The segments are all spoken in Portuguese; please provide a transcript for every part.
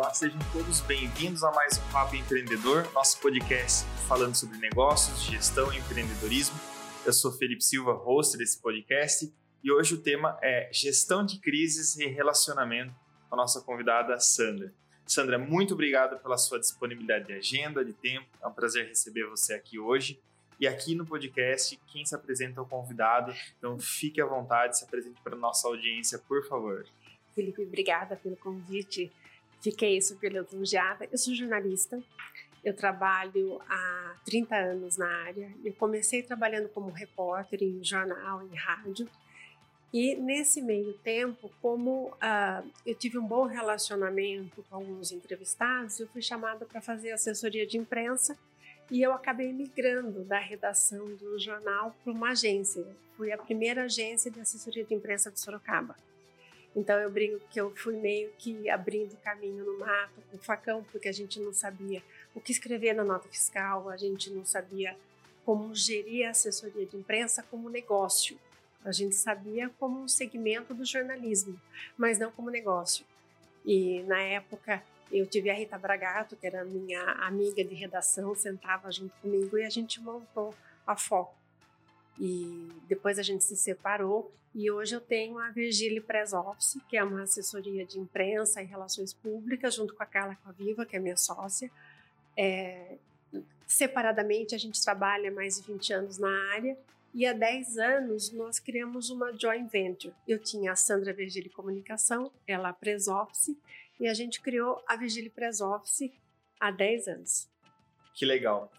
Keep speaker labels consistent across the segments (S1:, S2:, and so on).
S1: Olá, sejam todos bem-vindos a mais um Papo Empreendedor, nosso podcast falando sobre negócios, gestão e empreendedorismo. Eu sou Felipe Silva, host desse podcast, e hoje o tema é gestão de crises e relacionamento com a nossa convidada Sandra. Sandra, muito obrigado pela sua disponibilidade de agenda, de tempo. É um prazer receber você aqui hoje. E aqui no podcast, quem se apresenta é o convidado, então fique à vontade, se apresente para a nossa audiência, por favor.
S2: Felipe, obrigada pelo convite. Fiquei super lisonjeada. Eu sou jornalista, eu trabalho há 30 anos na área. Eu comecei trabalhando como repórter em jornal, em rádio. E nesse meio tempo, como uh, eu tive um bom relacionamento com alguns entrevistados, eu fui chamada para fazer assessoria de imprensa e eu acabei migrando da redação do jornal para uma agência. Fui a primeira agência de assessoria de imprensa de Sorocaba. Então eu brinco que eu fui meio que abrindo caminho no mato com facão, porque a gente não sabia o que escrever na nota fiscal, a gente não sabia como gerir a assessoria de imprensa como negócio. A gente sabia como um segmento do jornalismo, mas não como negócio. E na época eu tive a Rita Bragato, que era minha amiga de redação, sentava junto comigo e a gente montou a Foco e depois a gente se separou e hoje eu tenho a Virgília Press Office, que é uma assessoria de imprensa e relações públicas, junto com a Carla Coaviva, que é minha sócia. É, separadamente a gente trabalha mais de 20 anos na área e há 10 anos nós criamos uma joint venture. Eu tinha a Sandra Virgília Comunicação, ela a Press Office, e a gente criou a Virgília Press Office há 10 anos.
S1: Que legal.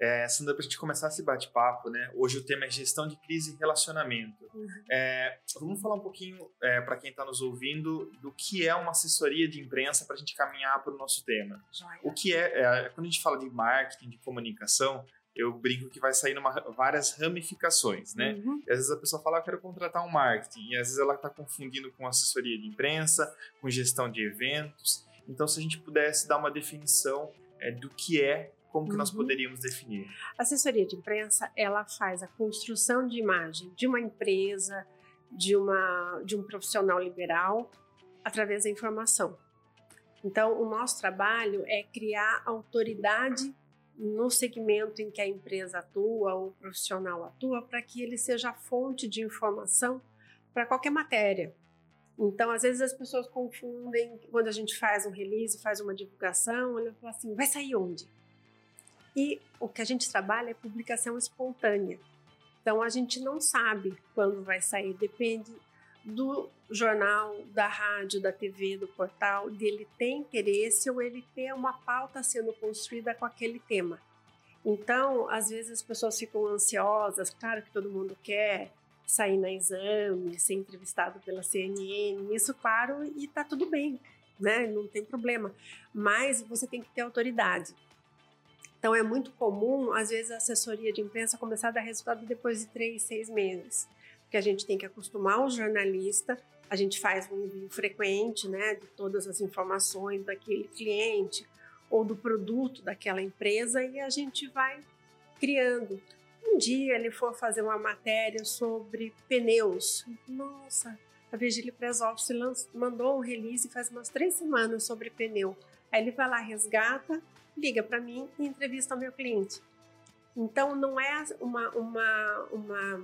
S1: É, Sandra, para a gente começar esse bate-papo, né? Hoje o tema é gestão de crise e relacionamento. Uhum. É, vamos falar um pouquinho é, para quem está nos ouvindo do que é uma assessoria de imprensa para a gente caminhar para o nosso tema.
S2: Joia.
S1: O que é, é, quando a gente fala de marketing, de comunicação, eu brinco que vai sair numa, várias ramificações, né? Uhum. E às vezes a pessoa fala, ah, eu quero contratar um marketing, e às vezes ela está confundindo com assessoria de imprensa, com gestão de eventos. Então, se a gente pudesse dar uma definição é, do que é como que uhum. nós poderíamos definir?
S2: A assessoria de imprensa, ela faz a construção de imagem de uma empresa, de, uma, de um profissional liberal, através da informação. Então, o nosso trabalho é criar autoridade no segmento em que a empresa atua ou o profissional atua, para que ele seja a fonte de informação para qualquer matéria. Então, às vezes as pessoas confundem quando a gente faz um release, faz uma divulgação, ele fala assim: vai sair onde? E o que a gente trabalha é publicação espontânea. Então a gente não sabe quando vai sair, depende do jornal, da rádio, da TV, do portal, dele ter interesse ou ele ter uma pauta sendo construída com aquele tema. Então, às vezes as pessoas ficam ansiosas, claro que todo mundo quer sair na exame, ser entrevistado pela CNN, isso claro, e tá tudo bem, né? Não tem problema. Mas você tem que ter autoridade. Então é muito comum, às vezes, a assessoria de imprensa começar a dar resultado depois de três, seis meses. Porque a gente tem que acostumar o jornalista, a gente faz um envio frequente né, de todas as informações daquele cliente ou do produto daquela empresa e a gente vai criando. Um dia ele for fazer uma matéria sobre pneus. Nossa, a Virgília Press Office mandou um release faz umas três semanas sobre pneu. Aí ele vai lá, resgata liga para mim e entrevista o meu cliente. Então não é uma, uma, uma,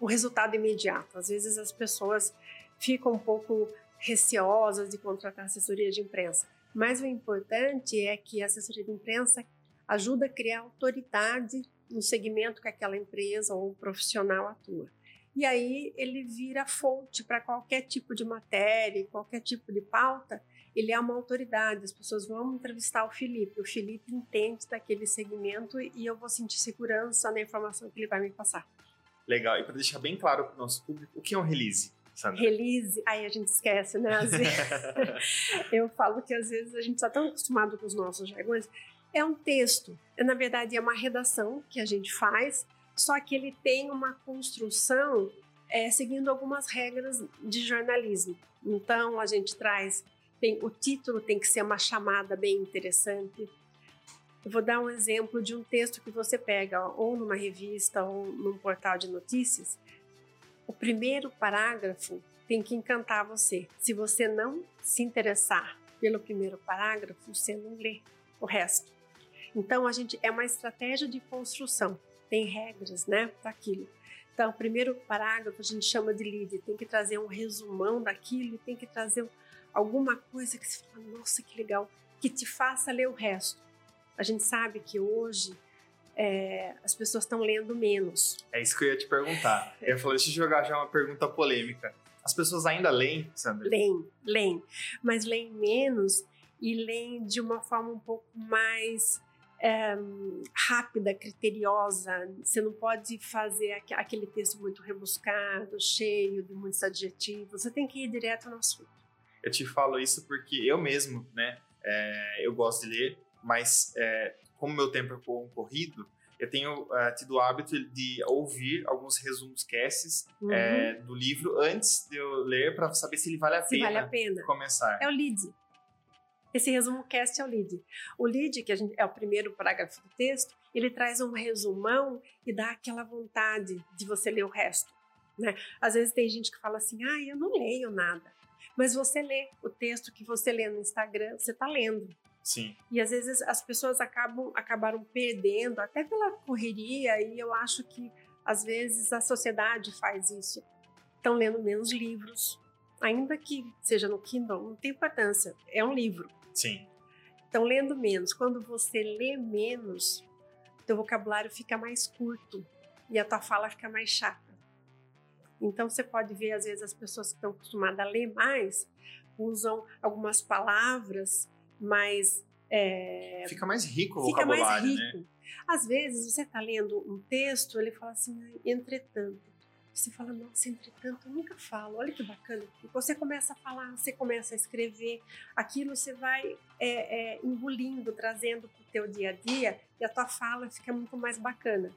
S2: um resultado imediato. Às vezes as pessoas ficam um pouco receosas de contratar assessoria de imprensa. Mas o importante é que a assessoria de imprensa ajuda a criar autoridade no segmento que aquela empresa ou profissional atua. E aí ele vira fonte para qualquer tipo de matéria, qualquer tipo de pauta ele é uma autoridade, as pessoas vão entrevistar o Felipe, o Felipe entende daquele segmento e eu vou sentir segurança na informação que ele vai me passar.
S1: Legal, e para deixar bem claro para o nosso público, o que é um release?
S2: Sandra? Release, aí a gente esquece, né? Vezes, eu falo que às vezes a gente está tão acostumado com os nossos jargões. É um texto, na verdade é uma redação que a gente faz, só que ele tem uma construção é, seguindo algumas regras de jornalismo. Então a gente traz tem, o título tem que ser uma chamada bem interessante. Eu vou dar um exemplo de um texto que você pega ou numa revista ou num portal de notícias. O primeiro parágrafo tem que encantar você. Se você não se interessar pelo primeiro parágrafo, você não lê o resto. Então, a gente é uma estratégia de construção, tem regras, né, para aquilo. Então, o primeiro parágrafo a gente chama de lead, tem que trazer um resumão daquilo, tem que trazer alguma coisa que você fala, nossa, que legal, que te faça ler o resto. A gente sabe que hoje é, as pessoas estão lendo menos.
S1: É isso que eu ia te perguntar. Eu falei, deixa eu jogar já uma pergunta polêmica. As pessoas ainda leem, Sandra?
S2: Leem, leem, mas leem menos e leem de uma forma um pouco mais é, rápida, criteriosa. Você não pode fazer aquele texto muito rebuscado, cheio de muitos adjetivos. Você tem que ir direto no assunto.
S1: Eu te falo isso porque eu mesmo, né, é, eu gosto de ler, mas é, como meu tempo é corrido, eu tenho uh, tido o hábito de ouvir alguns resumos casts uhum. é, do livro antes de eu ler para saber se ele vale a,
S2: se
S1: pena
S2: vale a pena
S1: começar.
S2: É o lead. Esse resumo cast é o lead. O lead, que gente, é o primeiro parágrafo do texto, ele traz um resumão e dá aquela vontade de você ler o resto. Né? Às vezes tem gente que fala assim, ah, eu não leio nada. Mas você lê o texto que você lê no Instagram, você está lendo.
S1: Sim.
S2: E às vezes as pessoas acabam acabaram perdendo, até pela correria, e eu acho que às vezes a sociedade faz isso. Estão lendo menos livros, ainda que seja no Kindle, não tem importância, é um livro.
S1: Sim.
S2: Estão lendo menos. Quando você lê menos, teu vocabulário fica mais curto e a tua fala fica mais chata. Então você pode ver às vezes as pessoas que estão acostumadas a ler mais usam algumas palavras mais é,
S1: fica mais rico o
S2: fica
S1: vocabulário,
S2: mais rico. Né? Às vezes você está lendo um texto, ele fala assim, entretanto. Você fala, nossa, entretanto, eu nunca falo, olha que bacana. E você começa a falar, você começa a escrever, aquilo você vai é, é, engolindo, trazendo para o teu dia a dia, e a tua fala fica muito mais bacana.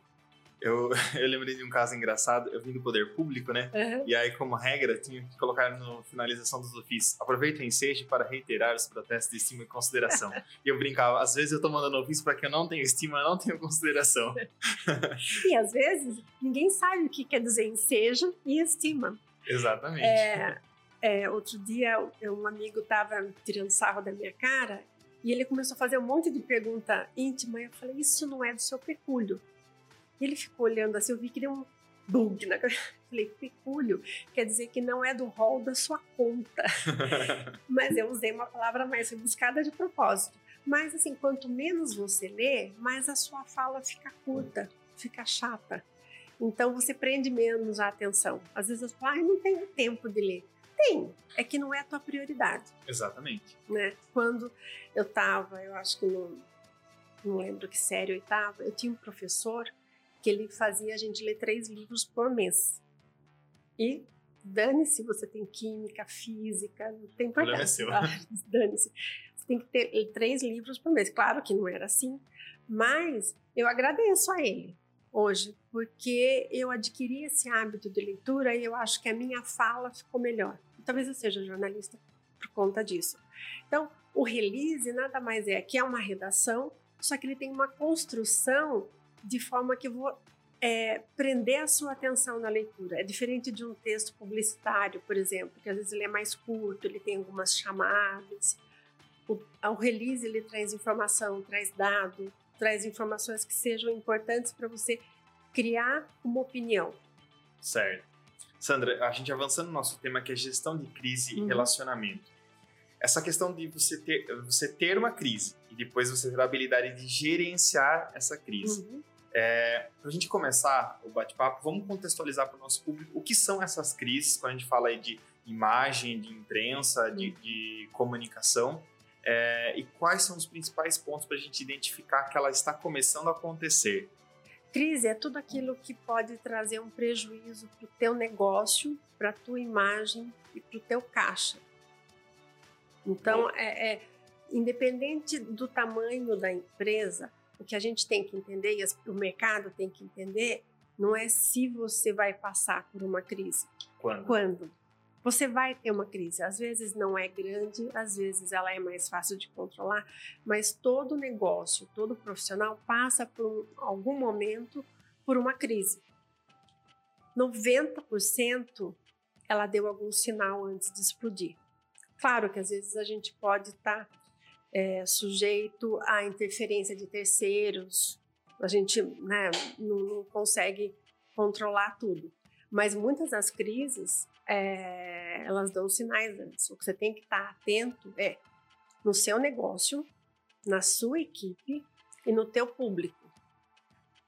S1: Eu, eu lembrei de um caso engraçado. Eu vim do poder público, né?
S2: Uhum.
S1: E aí, como regra, tinha que colocar na finalização dos ofícios: aproveita o ensejo para reiterar os protestos de estima e consideração. e eu brincava: às vezes eu tô mandando ofício para que eu não tenho estima, eu não tenho consideração.
S2: e às vezes ninguém sabe o que quer dizer ensejo e estima.
S1: Exatamente.
S2: É, é, outro dia, um amigo estava tirando sarro da minha cara e ele começou a fazer um monte de pergunta íntima. E eu falei: Isso não é do seu pecúlio. E ele ficou olhando assim, eu vi que deu um bug na cabeça. Falei, pecúlio quer dizer que não é do rol da sua conta. Mas eu usei uma palavra mais rebuscada de propósito. Mas assim, quanto menos você lê, mais a sua fala fica curta, fica chata. Então você prende menos a atenção. Às vezes você fala, ah, não tenho tempo de ler. Tem, é que não é a tua prioridade.
S1: Exatamente.
S2: Né? Quando eu estava, eu acho que não, não lembro que série eu estava, eu tinha um professor que ele fazia a gente ler três livros por mês. E dane-se, você tem química, física, não tem importância. Ah, dane-se. Você tem que ter três livros por mês. Claro que não era assim, mas eu agradeço a ele hoje, porque eu adquiri esse hábito de leitura e eu acho que a minha fala ficou melhor. Talvez eu seja jornalista por conta disso. Então, o release nada mais é que é uma redação, só que ele tem uma construção de forma que eu vou é, prender a sua atenção na leitura. É diferente de um texto publicitário, por exemplo, que às vezes ele é mais curto, ele tem algumas chamadas. O, o release ele traz informação, traz dado, traz informações que sejam importantes para você criar uma opinião.
S1: Certo. Sandra, a gente avançando no nosso tema que é gestão de crise uhum. e relacionamento. Essa questão de você ter, você ter uma crise e depois você ter a habilidade de gerenciar essa crise. Uhum é, para a gente começar o bate-papo, vamos contextualizar para o nosso público o que são essas crises, quando a gente fala aí de imagem, de imprensa, de, de comunicação, é, e quais são os principais pontos para a gente identificar que ela está começando a acontecer.
S2: Crise é tudo aquilo que pode trazer um prejuízo para o teu negócio, para a tua imagem e para o teu caixa. Então, é, é, independente do tamanho da empresa, o que a gente tem que entender e o mercado tem que entender não é se você vai passar por uma crise.
S1: Quando?
S2: Quando? Você vai ter uma crise. Às vezes não é grande, às vezes ela é mais fácil de controlar, mas todo negócio, todo profissional passa por algum momento por uma crise. 90% ela deu algum sinal antes de explodir. Claro que às vezes a gente pode estar tá, é, sujeito à interferência de terceiros, a gente né, não, não, consegue controlar tudo. Mas muitas das crises, é, elas dão sinais antes. O que você tem que estar atento é no seu negócio, na sua equipe e no teu público.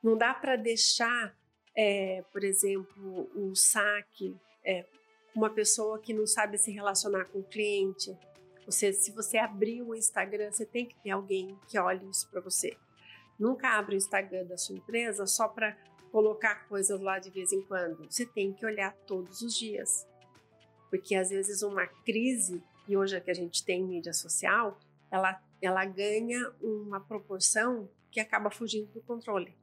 S2: Não dá para deixar, é, por exemplo, o saque é, uma pessoa que não sabe se relacionar com o cliente. Você, se você abrir o Instagram, você tem que ter alguém que olhe isso para você. Nunca abre o Instagram da sua empresa só para colocar coisas lá de vez em quando. Você tem que olhar todos os dias. Porque às vezes uma crise, e hoje é que a gente tem mídia social, ela, ela ganha uma proporção que acaba fugindo do controle.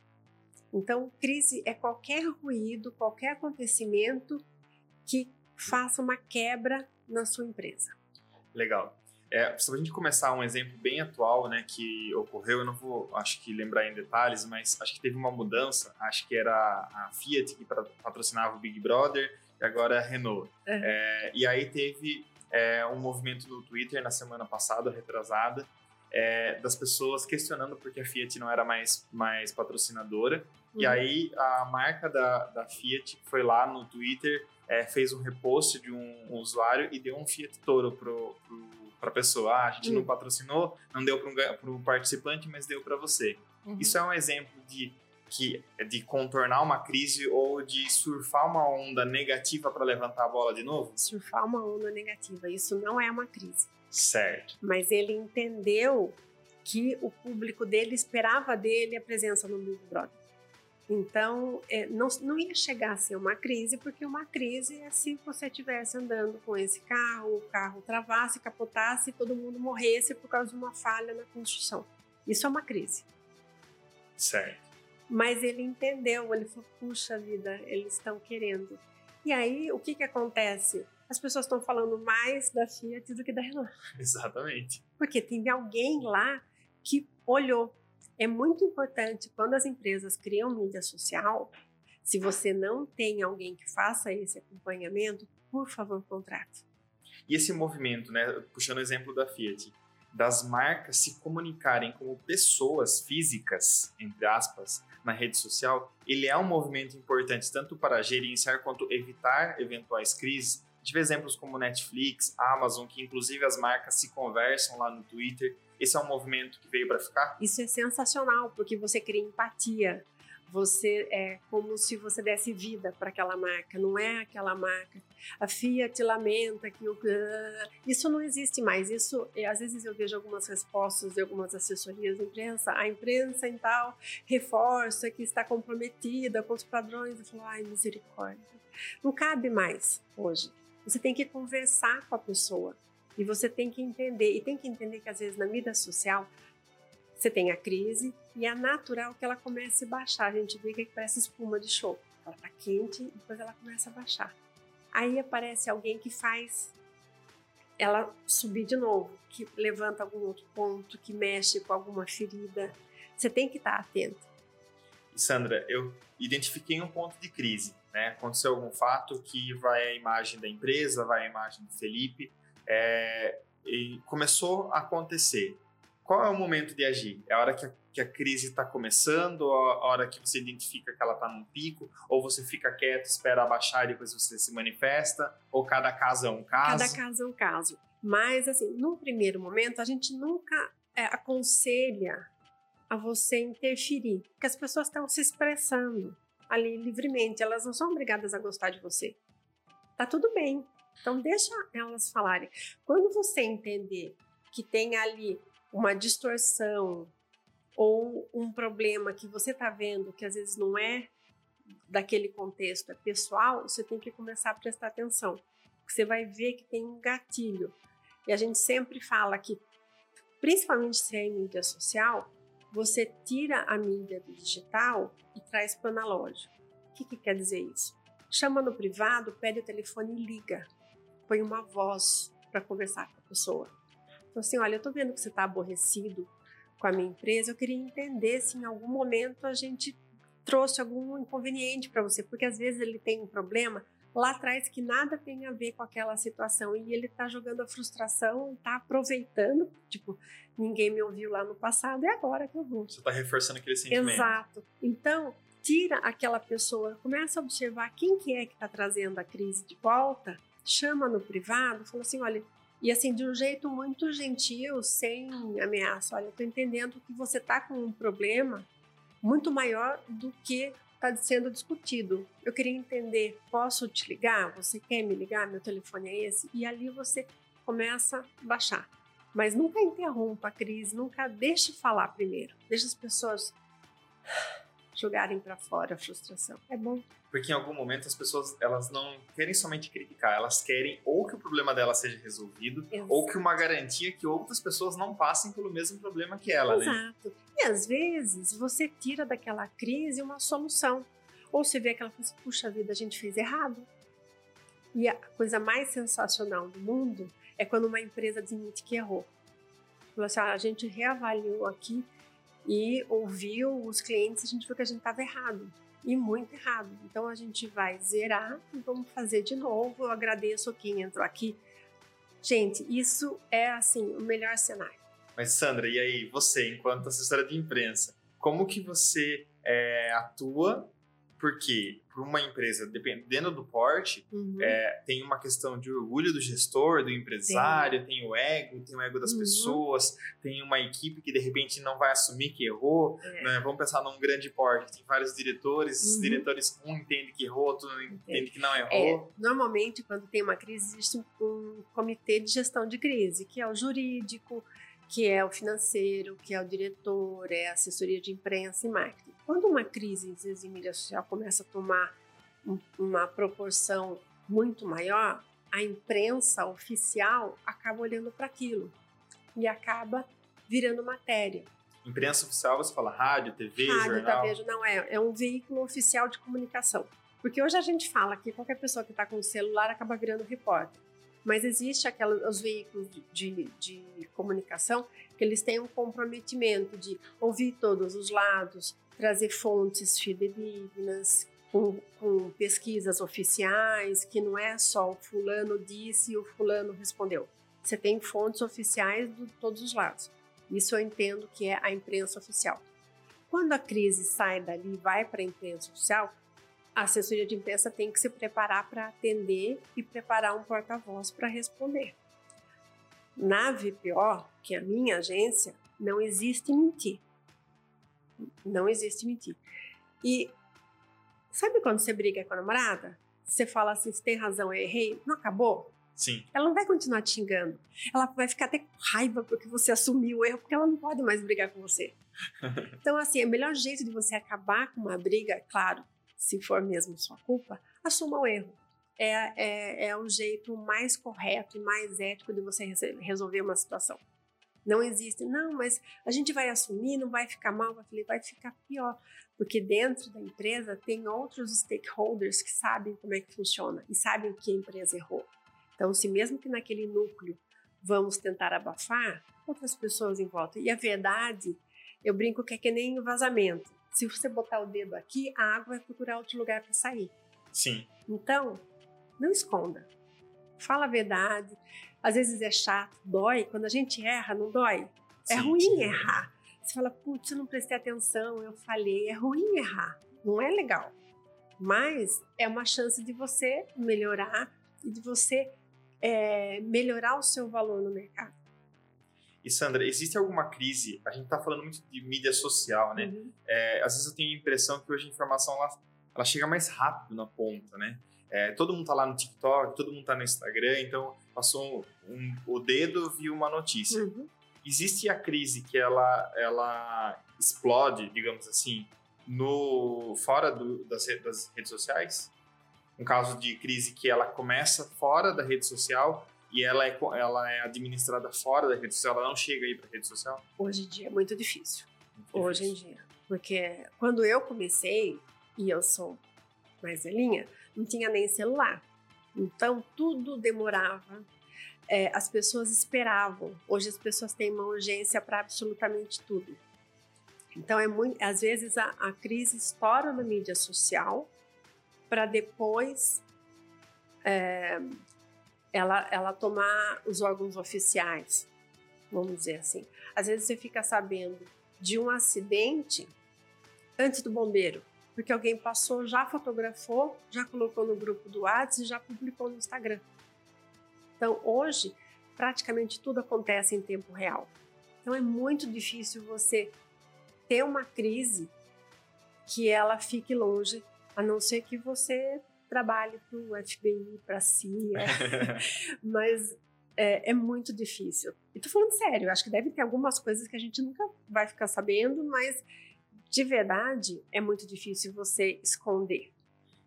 S2: Então, crise é qualquer ruído, qualquer acontecimento que faça uma quebra na sua empresa.
S1: Legal. É, só para a gente começar um exemplo bem atual, né, que ocorreu, eu não vou, acho que lembrar em detalhes, mas acho que teve uma mudança, acho que era a Fiat que patrocinava o Big Brother e agora é a Renault. Uhum. É, e aí teve é, um movimento no Twitter na semana passada, retrasada, é, das pessoas questionando porque a Fiat não era mais, mais patrocinadora. Uhum. E aí a marca da, da Fiat foi lá no Twitter é, fez um repost de um, um, usuário e deu um Fiat Toro pro, para a pessoa. Ah, a gente uhum. não patrocinou, não deu para um, participante, mas deu para você. Uhum. Isso é um exemplo de que de contornar uma crise ou de surfar uma onda negativa para levantar a bola de novo?
S2: Surfar uma onda negativa, isso não é uma crise.
S1: Certo.
S2: Mas ele entendeu que o público dele esperava dele a presença no Big Brother. Então, é, não, não ia chegar a ser uma crise, porque uma crise é se você estivesse andando com esse carro, o carro travasse, capotasse e todo mundo morresse por causa de uma falha na construção. Isso é uma crise.
S1: Certo.
S2: Mas ele entendeu, ele falou: puxa vida, eles estão querendo. E aí, o que, que acontece? As pessoas estão falando mais da Fiat do que da Renault.
S1: Exatamente.
S2: Porque tem alguém lá que olhou é muito importante quando as empresas criam mídia social, se você não tem alguém que faça esse acompanhamento, por favor, contrate.
S1: E esse movimento, né, puxando o exemplo da Fiat, das marcas se comunicarem como pessoas físicas, entre aspas, na rede social, ele é um movimento importante tanto para gerenciar quanto evitar eventuais crises. Tive exemplos como Netflix, Amazon, que inclusive as marcas se conversam lá no Twitter esse é um movimento que veio para ficar?
S2: Isso é sensacional, porque você cria empatia. Você é como se você desse vida para aquela marca, não é aquela marca. A Fiat lamenta que o isso não existe mais. Isso, às vezes eu vejo algumas respostas de algumas assessorias da imprensa. A imprensa em tal reforça que está comprometida com os padrões. Eu falo, ai misericórdia, não cabe mais hoje. Você tem que conversar com a pessoa. E você tem que entender, e tem que entender que às vezes na mídia social você tem a crise e é natural que ela comece a baixar. A gente vê que parece espuma de show. Ela tá quente e depois ela começa a baixar. Aí aparece alguém que faz ela subir de novo, que levanta algum outro ponto, que mexe com alguma ferida. Você tem que estar atento.
S1: Sandra, eu identifiquei um ponto de crise. Né? Aconteceu algum fato que vai a imagem da empresa, vai a imagem do Felipe é, e começou a acontecer. Qual é o momento de agir? É a hora que a, que a crise está começando, a hora que você identifica que ela está num pico, ou você fica quieto, espera abaixar e depois você se manifesta, ou cada caso é um caso?
S2: Cada caso é um caso. Mas, assim, num primeiro momento, a gente nunca é, aconselha a você interferir, porque as pessoas estão se expressando ali livremente, elas não são obrigadas a gostar de você. Tá tudo bem, então, deixa elas falarem. Quando você entender que tem ali uma distorção ou um problema que você está vendo que às vezes não é daquele contexto, é pessoal, você tem que começar a prestar atenção. Você vai ver que tem um gatilho. E a gente sempre fala que, principalmente se é em mídia social, você tira a mídia do digital e traz para o analógico. O que, que quer dizer isso? Chama no privado, pede o telefone e liga põe uma voz para conversar com a pessoa. Então, assim, olha, eu estou vendo que você está aborrecido com a minha empresa, eu queria entender se em algum momento a gente trouxe algum inconveniente para você, porque às vezes ele tem um problema lá atrás que nada tem a ver com aquela situação e ele está jogando a frustração, está aproveitando, tipo, ninguém me ouviu lá no passado, é agora que eu vou.
S1: Você está reforçando aquele sentimento.
S2: Exato. Então, tira aquela pessoa, começa a observar quem que é que está trazendo a crise de volta, chama no privado, fala assim, olha, e assim, de um jeito muito gentil, sem ameaça, olha, estou entendendo que você está com um problema muito maior do que está sendo discutido. Eu queria entender, posso te ligar? Você quer me ligar? Meu telefone é esse? E ali você começa a baixar. Mas nunca interrompa a crise, nunca deixe falar primeiro. Deixe as pessoas jogarem para fora a frustração. É bom.
S1: Porque em algum momento as pessoas elas não querem somente criticar, elas querem ou que o problema dela seja resolvido, Exato. ou que uma garantia que outras pessoas não passem pelo mesmo problema que ela,
S2: Exato. né? Exato. E às vezes você tira daquela crise uma solução. Ou você vê aquela coisa, assim, puxa vida, a gente fez errado. E a coisa mais sensacional do mundo é quando uma empresa admite que errou. Assim, ah, a gente reavaliou aqui e ouviu os clientes, a gente viu que a gente estava errado e muito errado. Então a gente vai zerar e vamos fazer de novo. Eu agradeço quem entrou aqui. Gente, isso é assim o melhor cenário.
S1: Mas Sandra, e aí você, enquanto assessora de imprensa, como que você é, atua porque para uma empresa, dependendo do porte, uhum. é, tem uma questão de orgulho do gestor, do empresário, tem, tem o ego, tem o ego das uhum. pessoas, tem uma equipe que de repente não vai assumir que errou. É. Né? Vamos pensar num grande porte, tem vários diretores, uhum. diretores um entende que errou, outro entende que não errou. É,
S2: normalmente, quando tem uma crise, existe um, um comitê de gestão de crise, que é o jurídico, que é o financeiro, que é o diretor, é a assessoria de imprensa e marketing. Quando uma crise, em mídia social começa a tomar uma proporção muito maior, a imprensa oficial acaba olhando para aquilo e acaba virando matéria.
S1: Imprensa oficial, você fala rádio, TV, rádio, jornal?
S2: TV, não é. É um veículo oficial de comunicação. Porque hoje a gente fala que qualquer pessoa que está com o celular acaba virando repórter mas existe aqueles os veículos de, de, comunicação que eles têm um comprometimento de ouvir todos os lados, trazer fontes fidedignas, com, com, pesquisas oficiais, que não é só o fulano disse e o fulano respondeu. Você tem fontes oficiais de todos os lados. Isso eu entendo que é a imprensa oficial. Quando a crise sai dali e vai para a imprensa oficial, a assessoria de imprensa tem que se preparar para atender e preparar um porta-voz para responder. Na VPO, que é a minha agência, não existe mentir. Não existe mentir. E sabe quando você briga com a namorada? Você fala assim, você tem razão, eu errei, não acabou?
S1: Sim.
S2: Ela não vai continuar te xingando. Ela vai ficar até com raiva porque você assumiu o erro, porque ela não pode mais brigar com você. então, assim, o melhor jeito de você acabar com uma briga, claro, se for mesmo sua culpa, assuma o erro. É, é, é o jeito mais correto e mais ético de você resolver uma situação. Não existe, não, mas a gente vai assumir, não vai ficar mal, vai, vai ficar pior. Porque dentro da empresa tem outros stakeholders que sabem como é que funciona e sabem que a empresa errou. Então, se mesmo que naquele núcleo vamos tentar abafar, outras pessoas em volta. E a verdade, eu brinco que é que nem vazamento. Se você botar o dedo aqui, a água vai procurar outro lugar para sair.
S1: Sim.
S2: Então, não esconda. Fala a verdade. Às vezes é chato, dói. Quando a gente erra, não dói? É sim, é ruim sim. errar. Você fala, putz, eu não prestei atenção, eu falhei. É ruim errar. Não é legal. Mas é uma chance de você melhorar e de você é, melhorar o seu valor no mercado.
S1: E Sandra, existe alguma crise? A gente está falando muito de mídia social, né? Uhum. É, às vezes eu tenho a impressão que hoje a informação ela, ela chega mais rápido na ponta, né? É, todo mundo está lá no TikTok, todo mundo está no Instagram, então passou um, o dedo viu uma notícia. Uhum. Existe a crise que ela ela explode, digamos assim, no fora do, das, das redes sociais? Um caso de crise que ela começa fora da rede social e ela é, ela é administrada fora da rede social, ela não chega aí para a rede social?
S2: Hoje em dia é muito difícil. Muito Hoje difícil. em dia. Porque quando eu comecei, e eu sou mais velhinha, não tinha nem celular. Então tudo demorava. É, as pessoas esperavam. Hoje as pessoas têm uma urgência para absolutamente tudo. Então é muito, às vezes a, a crise estoura na mídia social para depois é, ela, ela tomar os órgãos oficiais, vamos dizer assim. Às vezes você fica sabendo de um acidente antes do bombeiro, porque alguém passou, já fotografou, já colocou no grupo do WhatsApp e já publicou no Instagram. Então, hoje, praticamente tudo acontece em tempo real. Então, é muito difícil você ter uma crise que ela fique longe, a não ser que você trabalhe para o FBI, para a CIA, mas é, é, muito difícil. E tô falando sério, acho que deve ter algumas coisas que a gente nunca vai ficar sabendo, mas de verdade é muito difícil você esconder.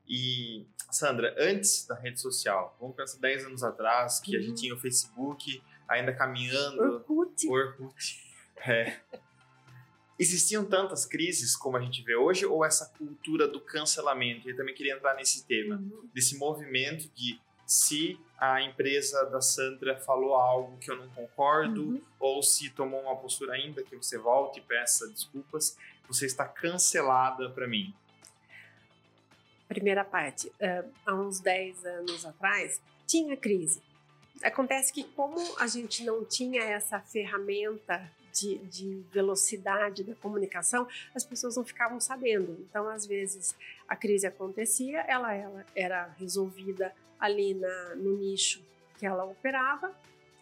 S1: E, Sandra, antes da rede social, vamos pensar 10 anos atrás, que uhum. a gente uhum. tinha o Facebook ainda caminhando.
S2: Orkut.
S1: Orkut. É. Existiam tantas crises como a gente vê hoje, ou essa cultura do cancelamento? Eu também queria entrar nesse tema, uhum. desse movimento de se a empresa da Sandra falou algo que eu não concordo, uhum. ou se tomou uma postura ainda que você volte e peça desculpas, você está cancelada para mim.
S2: Primeira parte, uh, há uns 10 anos atrás, tinha crise. Acontece que, como a gente não tinha essa ferramenta de, de, velocidade da comunicação, as pessoas não ficavam sabendo. Então, às vezes, a crise acontecia, ela, ela era resolvida ali na, no nicho que ela operava.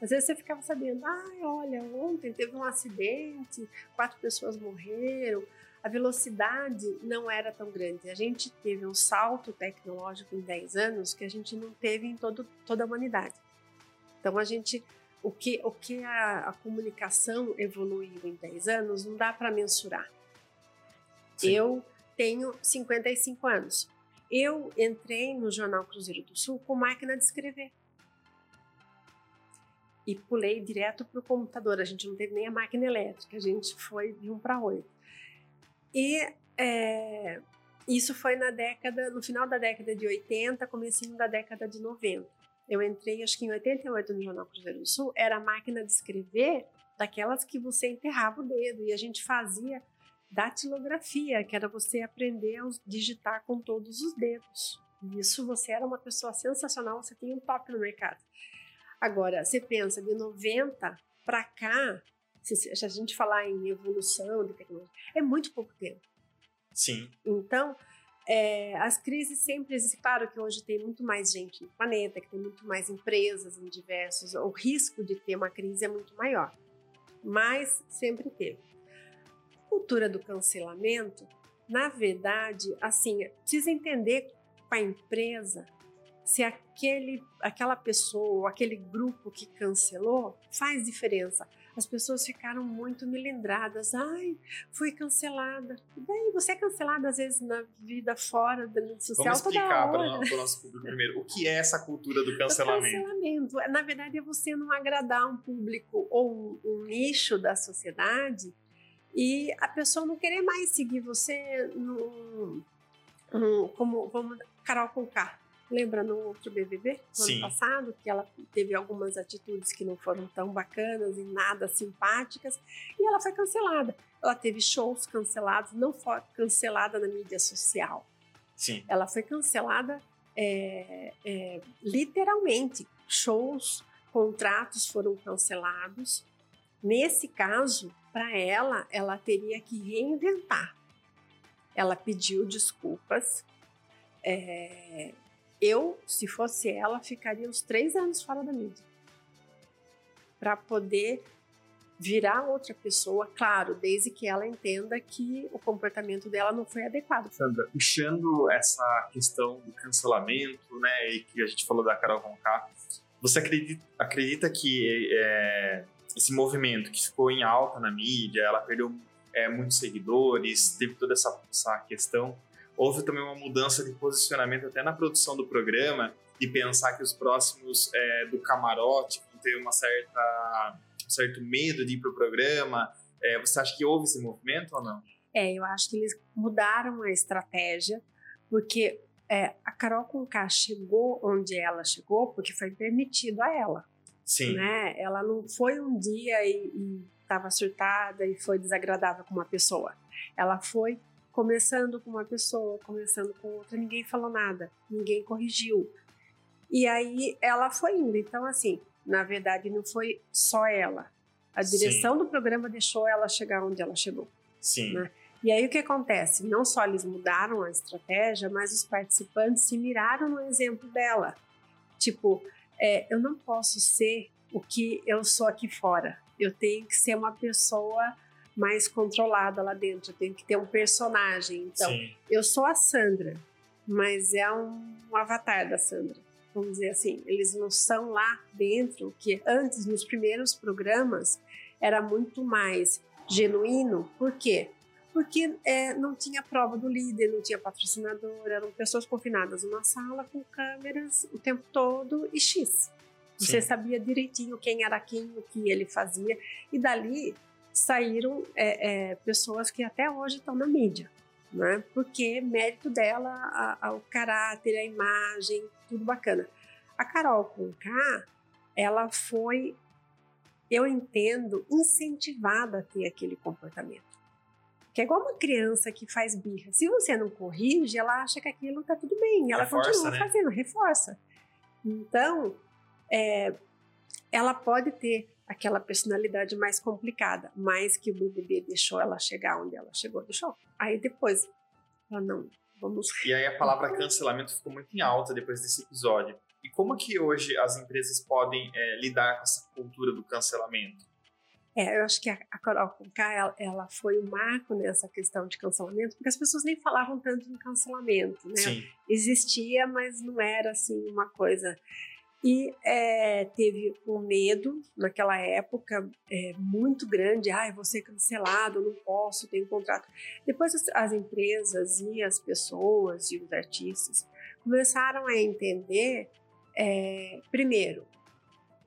S2: Às vezes você ficava sabendo, ah, olha, ontem teve um acidente, quatro pessoas morreram. A velocidade não era tão grande. A gente teve um salto tecnológico em 10 anos que a gente não teve em todo, toda a humanidade. Então, a gente o que, o que a, a comunicação evoluiu em 10 anos não dá para mensurar. Sim. Eu tenho 55 anos. Eu entrei no Jornal Cruzeiro do Sul com máquina de escrever. E pulei direto para o computador. A gente não teve nem a máquina elétrica, a gente foi de um para oito. E é, isso foi na década, no final da década de 80, comecinho da década de 90 eu entrei acho que em 88 no Jornal Cruzeiro do Sul, era a máquina de escrever daquelas que você enterrava o dedo e a gente fazia datilografia, que era você aprender a digitar com todos os dedos. Isso você era uma pessoa sensacional, você tinha um top no mercado. Agora, você pensa de 90 para cá, se, se a gente falar em evolução de tecnologia, é muito pouco tempo.
S1: Sim.
S2: Então, é, as crises sempre existem. Claro que hoje tem muito mais gente no planeta, que tem muito mais empresas em diversos. O risco de ter uma crise é muito maior, mas sempre teve. A cultura do cancelamento, na verdade, assim, precisa entender com a empresa se aquele, aquela pessoa aquele grupo que cancelou faz diferença as pessoas ficaram muito melindradas. Ai, fui cancelada. E daí, você é cancelada às vezes na vida fora da rede social
S1: Vamos explicar para o nosso público primeiro. O que é essa cultura do cancelamento?
S2: Cancelamento, na verdade, é você não agradar um público ou um, um nicho da sociedade e a pessoa não querer mais seguir você no, no como, como Carol Conká Lembra no outro BBB, no Sim. ano passado, que ela teve algumas atitudes que não foram tão bacanas e nada simpáticas, e ela foi cancelada. Ela teve shows cancelados, não foi cancelada na mídia social.
S1: Sim.
S2: Ela foi cancelada é, é, literalmente. Shows, contratos foram cancelados. Nesse caso, para ela, ela teria que reinventar. Ela pediu desculpas, é, eu, se fosse ela, ficaria uns três anos fora da mídia. Para poder virar outra pessoa, claro, desde que ela entenda que o comportamento dela não foi adequado.
S1: Sandra, puxando essa questão do cancelamento, né, e que a gente falou da Carol Conká, você acredita, acredita que é, esse movimento que ficou em alta na mídia, ela perdeu é, muitos seguidores, teve toda essa, essa questão, houve também uma mudança de posicionamento até na produção do programa e pensar que os próximos é, do camarote vão ter uma certa um certo medo de ir para o programa. É, você acha que houve esse movimento ou não?
S2: É, eu acho que eles mudaram a estratégia porque é, a Carol Conká chegou onde ela chegou porque foi permitido a ela.
S1: Sim.
S2: Né? Ela não foi um dia e estava surtada e foi desagradável com uma pessoa. Ela foi começando com uma pessoa, começando com outra, ninguém falou nada, ninguém corrigiu. E aí ela foi indo. Então, assim, na verdade, não foi só ela. A direção Sim. do programa deixou ela chegar onde ela chegou.
S1: Sim.
S2: Né? E aí o que acontece? Não só eles mudaram a estratégia, mas os participantes se miraram no exemplo dela. Tipo, é, eu não posso ser o que eu sou aqui fora. Eu tenho que ser uma pessoa mais controlada lá dentro. Eu tenho que ter um personagem. Então, Sim. eu sou a Sandra, mas é um, um avatar da Sandra. Vamos dizer assim, eles não são lá dentro que antes nos primeiros programas era muito mais genuíno. Por quê? Porque é, não tinha prova do líder, não tinha patrocinador, eram pessoas confinadas numa sala com câmeras o tempo todo e X. Você Sim. sabia direitinho quem era quem, o que ele fazia, e dali saíram é, é, pessoas que até hoje estão na mídia, né? Porque mérito dela, a, a, o caráter, a imagem, tudo bacana. A Carol Conká, ela foi, eu entendo, incentivada a ter aquele comportamento. Que é igual uma criança que faz birra. Se você não corrige, ela acha que aquilo está tudo bem. Ela reforça, continua né? fazendo, reforça. Então, é, ela pode ter aquela personalidade mais complicada, mas que o BBB deixou ela chegar onde ela chegou, deixou. Aí depois, ela não, vamos...
S1: E aí a palavra cancelamento ficou muito em alta depois desse episódio. E como que hoje as empresas podem é, lidar com essa cultura do cancelamento?
S2: É, eu acho que a, a Carol Conká, ela, ela foi o um marco nessa questão de cancelamento, porque as pessoas nem falavam tanto em cancelamento, né?
S1: Sim.
S2: Existia, mas não era assim uma coisa e é, teve um medo naquela época é, muito grande. Ai, vou ser cancelado, não posso, tenho um contrato. Depois as, as, empresas e as pessoas e os artistas começaram a entender, é, primeiro,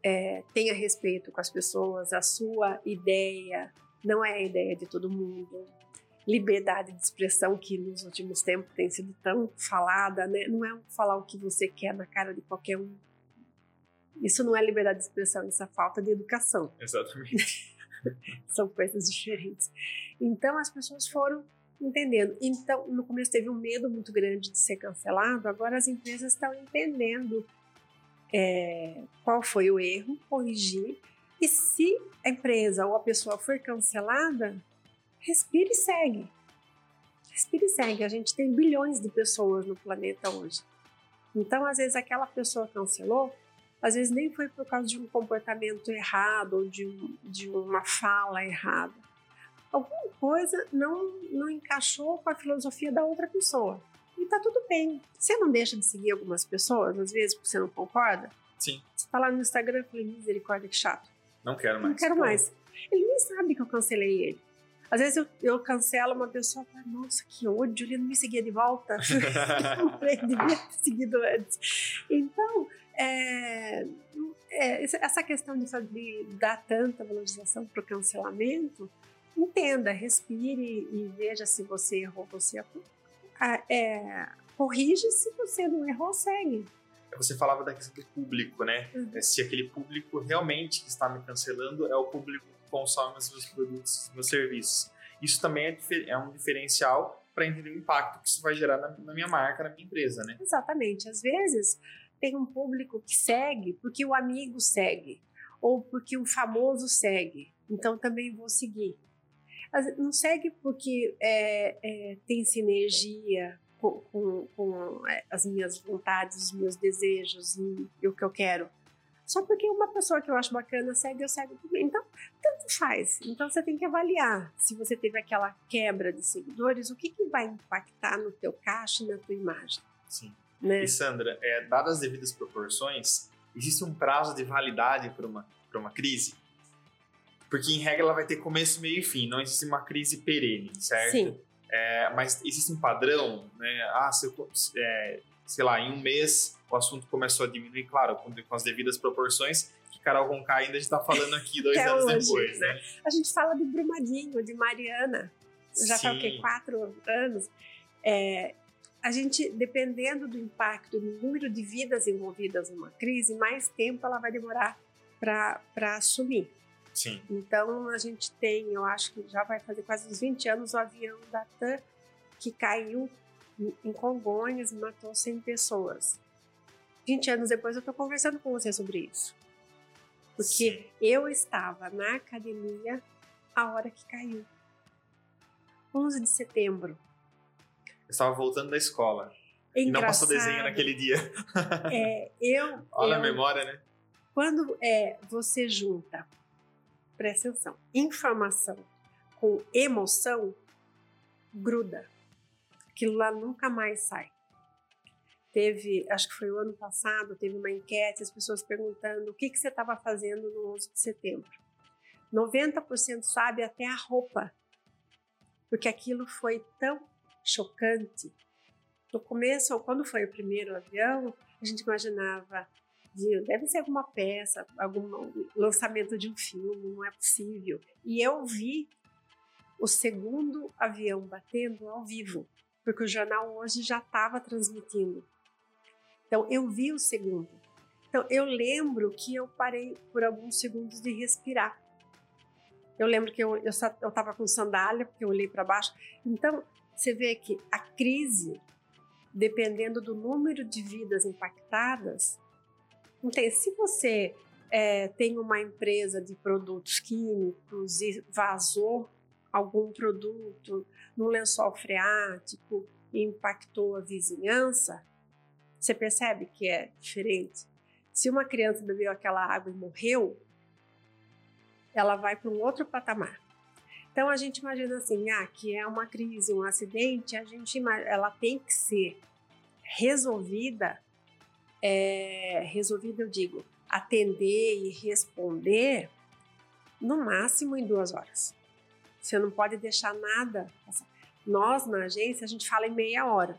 S2: é, tenha respeito com as pessoas, a sua ideia não é a ideia de todo mundo. Liberdade de expressão que nos últimos tempos tem sido tão falada, né? Não é falar o que você quer na cara de qualquer um isso não é liberdade de expressão, isso é falta de educação.
S1: Exatamente.
S2: São coisas diferentes. Então as pessoas foram entendendo. Então, no começo teve um medo muito grande de ser cancelado, agora as empresas estão entendendo é, qual foi o erro, corrigir. E se a empresa ou a pessoa for cancelada, respire e segue. Respire e segue. A gente tem bilhões de pessoas no planeta hoje. Então, às vezes, aquela pessoa cancelou, às vezes nem foi por causa de um comportamento errado ou de, um, de uma fala errada. Alguma coisa não, não encaixou com a filosofia da outra pessoa. E tá tudo bem. Você não deixa de seguir algumas pessoas, às vezes, porque você não concorda?
S1: Sim.
S2: Você tá lá no Instagram e fala, misericórdia, que chato.
S1: Não quero mais.
S2: Não quero mais. Ele nem sabe que eu cancelei ele. Às vezes eu, eu cancelo uma pessoa e falo, nossa, que ódio, ele não me seguia de volta. eu devia ter seguido antes. Então, é, é, essa questão de, de, dar tanta valorização para o cancelamento, entenda, respire e veja se você errou, você é, corrige, se você não errou, segue.
S1: Você falava da questão do público, né? Uhum. Se aquele público realmente que está me cancelando é o público que consome os meus produtos, os meus serviços. Isso também é, é um diferencial para entender o impacto que isso vai gerar na, na minha marca, na minha empresa, né?
S2: Exatamente. Às vezes, tem um público que segue porque o amigo segue ou porque o famoso segue, então também vou seguir. Não segue porque é, é, tem sinergia com, com, com, é, as minhas vontades, os meus desejos e, o que eu quero. Só porque uma pessoa que eu acho bacana segue, eu segue também. Então, tanto faz. Então, você tem que avaliar se você teve aquela quebra de seguidores, o que, que vai impactar no teu caixa e na tua imagem.
S1: Sim. Né? E Sandra, é, dadas as devidas proporções, existe um prazo de validade para uma, uma crise? Porque, em regra, ela vai ter começo, meio e fim, não existe uma crise perene, certo?
S2: Sim.
S1: É, mas existe um padrão, né? Ah, se eu, é, sei lá, em um mês o assunto começou a diminuir, claro, com, com as devidas proporções, que Carol Conká ainda está falando aqui dois anos hoje, depois, né?
S2: A gente fala de Brumadinho, de Mariana, já Sim. tá o quê? Quatro anos. É, a gente, dependendo do impacto, do número de vidas envolvidas numa crise, mais tempo ela vai demorar para assumir.
S1: Sim.
S2: Então, a gente tem, eu acho que já vai fazer quase uns 20 anos, o avião da TAM que caiu em Congonhas e matou 100 pessoas. 20 anos depois eu estou conversando com você sobre isso. Porque Sim. eu estava na academia a hora que caiu. 11 de setembro.
S1: Eu estava voltando da escola. É e não passou desenho naquele dia.
S2: É, eu.
S1: Olha
S2: eu,
S1: a memória, né?
S2: Quando é, você junta, presta atenção, informação com emoção, gruda. Aquilo lá nunca mais sai. Teve, acho que foi o ano passado, teve uma enquete, as pessoas perguntando o que, que você estava fazendo no 11 de setembro. 90% sabe até a roupa, porque aquilo foi tão chocante. No começo, quando foi o primeiro avião, a gente imaginava de, deve ser alguma peça, algum lançamento de um filme, não é possível. E eu vi o segundo avião batendo ao vivo, porque o jornal hoje já estava transmitindo. Então eu vi o segundo. Então eu lembro que eu parei por alguns segundos de respirar. Eu lembro que eu estava com sandália, porque eu olhei para baixo. Então você vê que a crise, dependendo do número de vidas impactadas, tem. Se você é, tem uma empresa de produtos químicos e vazou algum produto no lençol freático e impactou a vizinhança, você percebe que é diferente? Se uma criança bebeu aquela água e morreu, ela vai para um outro patamar. Então a gente imagina assim, ah, que é uma crise, um acidente, a gente ela tem que ser resolvida, é, resolvida eu digo, atender e responder no máximo em duas horas. Você não pode deixar nada. Nós na agência a gente fala em meia hora.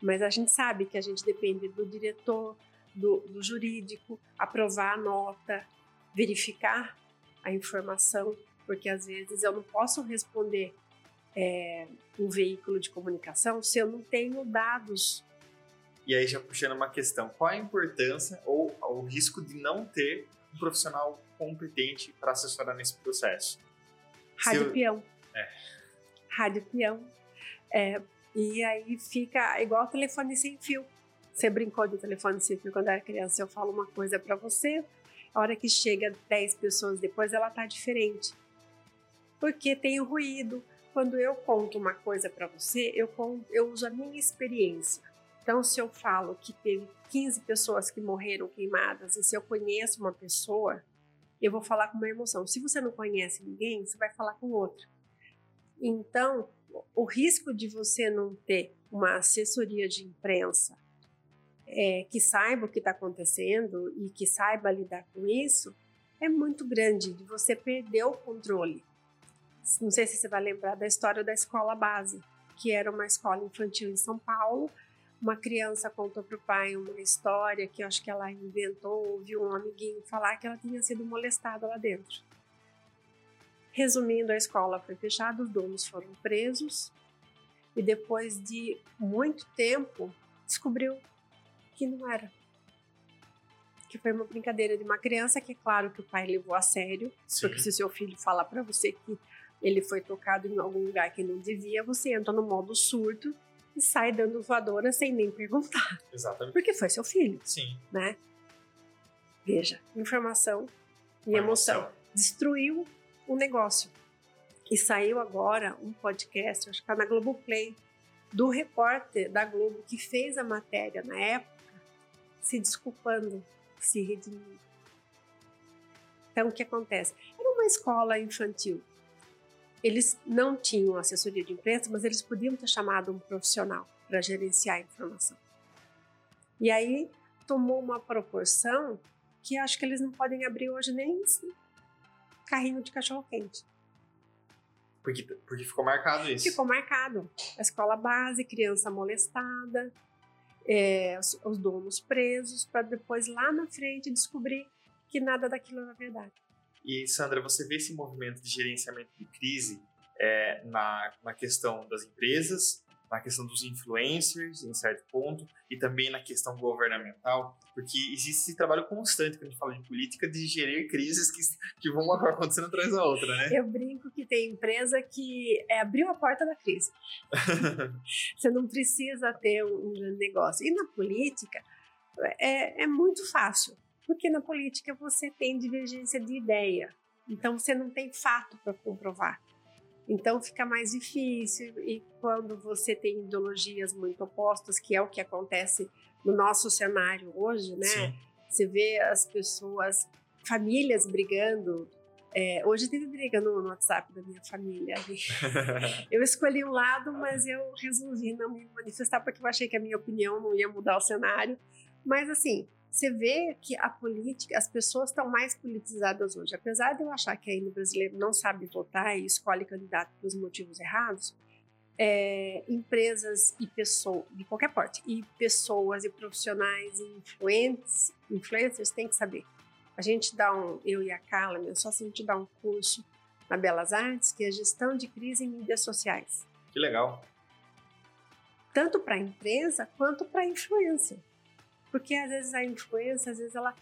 S2: Mas a gente sabe que a gente depende do diretor, do, do jurídico, aprovar a nota, verificar a informação, porque às vezes eu não posso responder é, um veículo de comunicação se eu não tenho dados.
S1: E aí já puxando uma questão, qual a importância ou o risco de não ter um profissional competente para assessorar nesse processo?
S2: Rádio eu... peão.
S1: É.
S2: Rádio peão. É, e aí fica igual telefone sem fio. Você brincou de telefone sem fio quando era criança, eu falo uma coisa para você, a hora que chega 10 pessoas depois, ela tá diferente. Porque tem o ruído. Quando eu conto uma coisa para você, eu, eu uso a minha experiência. Então, se eu falo que teve 15 pessoas que morreram queimadas, e se eu conheço uma pessoa, eu vou falar com uma emoção. Se você não conhece ninguém, você vai falar com outra. Então, o risco de você não ter uma assessoria de imprensa é, que saiba o que está acontecendo e que saiba lidar com isso é muito grande, de você perder o controle. Não sei se você vai lembrar da história da escola base, que era uma escola infantil em São Paulo. Uma criança contou para o pai uma história que eu acho que ela inventou, ouviu um amiguinho falar que ela tinha sido molestada lá dentro. Resumindo, a escola foi fechada, os donos foram presos e depois de muito tempo descobriu que não era. Que foi uma brincadeira de uma criança que é claro que o pai levou a sério, Sim. porque se seu filho falar para você que ele foi tocado em algum lugar que não devia, você entra no modo surto e sai dando voadora sem nem perguntar.
S1: Exatamente.
S2: Porque foi seu filho.
S1: Sim.
S2: Né? Veja, informação e emoção. emoção. Destruiu um negócio. E saiu agora um podcast, acho que está na Globoplay, do repórter da Globo que fez a matéria na época, se desculpando, se redimindo. Então, o que acontece? Era uma escola infantil. Eles não tinham assessoria de imprensa, mas eles podiam ter chamado um profissional para gerenciar a informação. E aí tomou uma proporção que acho que eles não podem abrir hoje nem carrinho de cachorro-quente.
S1: Porque, porque ficou marcado isso.
S2: Ficou marcado. A escola base, criança molestada, é, os, os donos presos, para depois lá na frente descobrir que nada daquilo era verdade.
S1: E, Sandra, você vê esse movimento de gerenciamento de crise é, na, na questão das empresas, na questão dos influencers, em certo ponto, e também na questão governamental, porque existe esse trabalho constante, quando a gente fala de política, de gerir crises que, que vão acontecendo atrás da outra, né?
S2: Eu brinco que tem empresa que é, abriu a porta da crise. Você não precisa ter um, um negócio. E na política, é, é muito fácil, porque na política você tem divergência de ideia, então você não tem fato para comprovar. Então fica mais difícil e quando você tem ideologias muito opostas, que é o que acontece no nosso cenário hoje, né? Sim. Você vê as pessoas, famílias brigando. É, hoje teve briga no, no, WhatsApp da minha família. eu escolhi um lado, mas eu resolvi não me manifestar porque eu achei que a minha opinião não ia mudar o cenário. Mas assim, você vê que a política, as pessoas estão mais politizadas hoje. Apesar de eu achar que ainda o brasileiro não sabe votar e escolhe candidato pelos motivos errados, é, empresas e pessoas, de qualquer porte, e pessoas e profissionais e influentes, influencers têm que saber. A gente dá um, eu e a Carla, meu sócio, a gente dá um curso na Belas Artes que é gestão de crise em mídias sociais.
S1: Que legal.
S2: Tanto para a empresa quanto para a influência. Porque às vezes a influência, às vezes ela.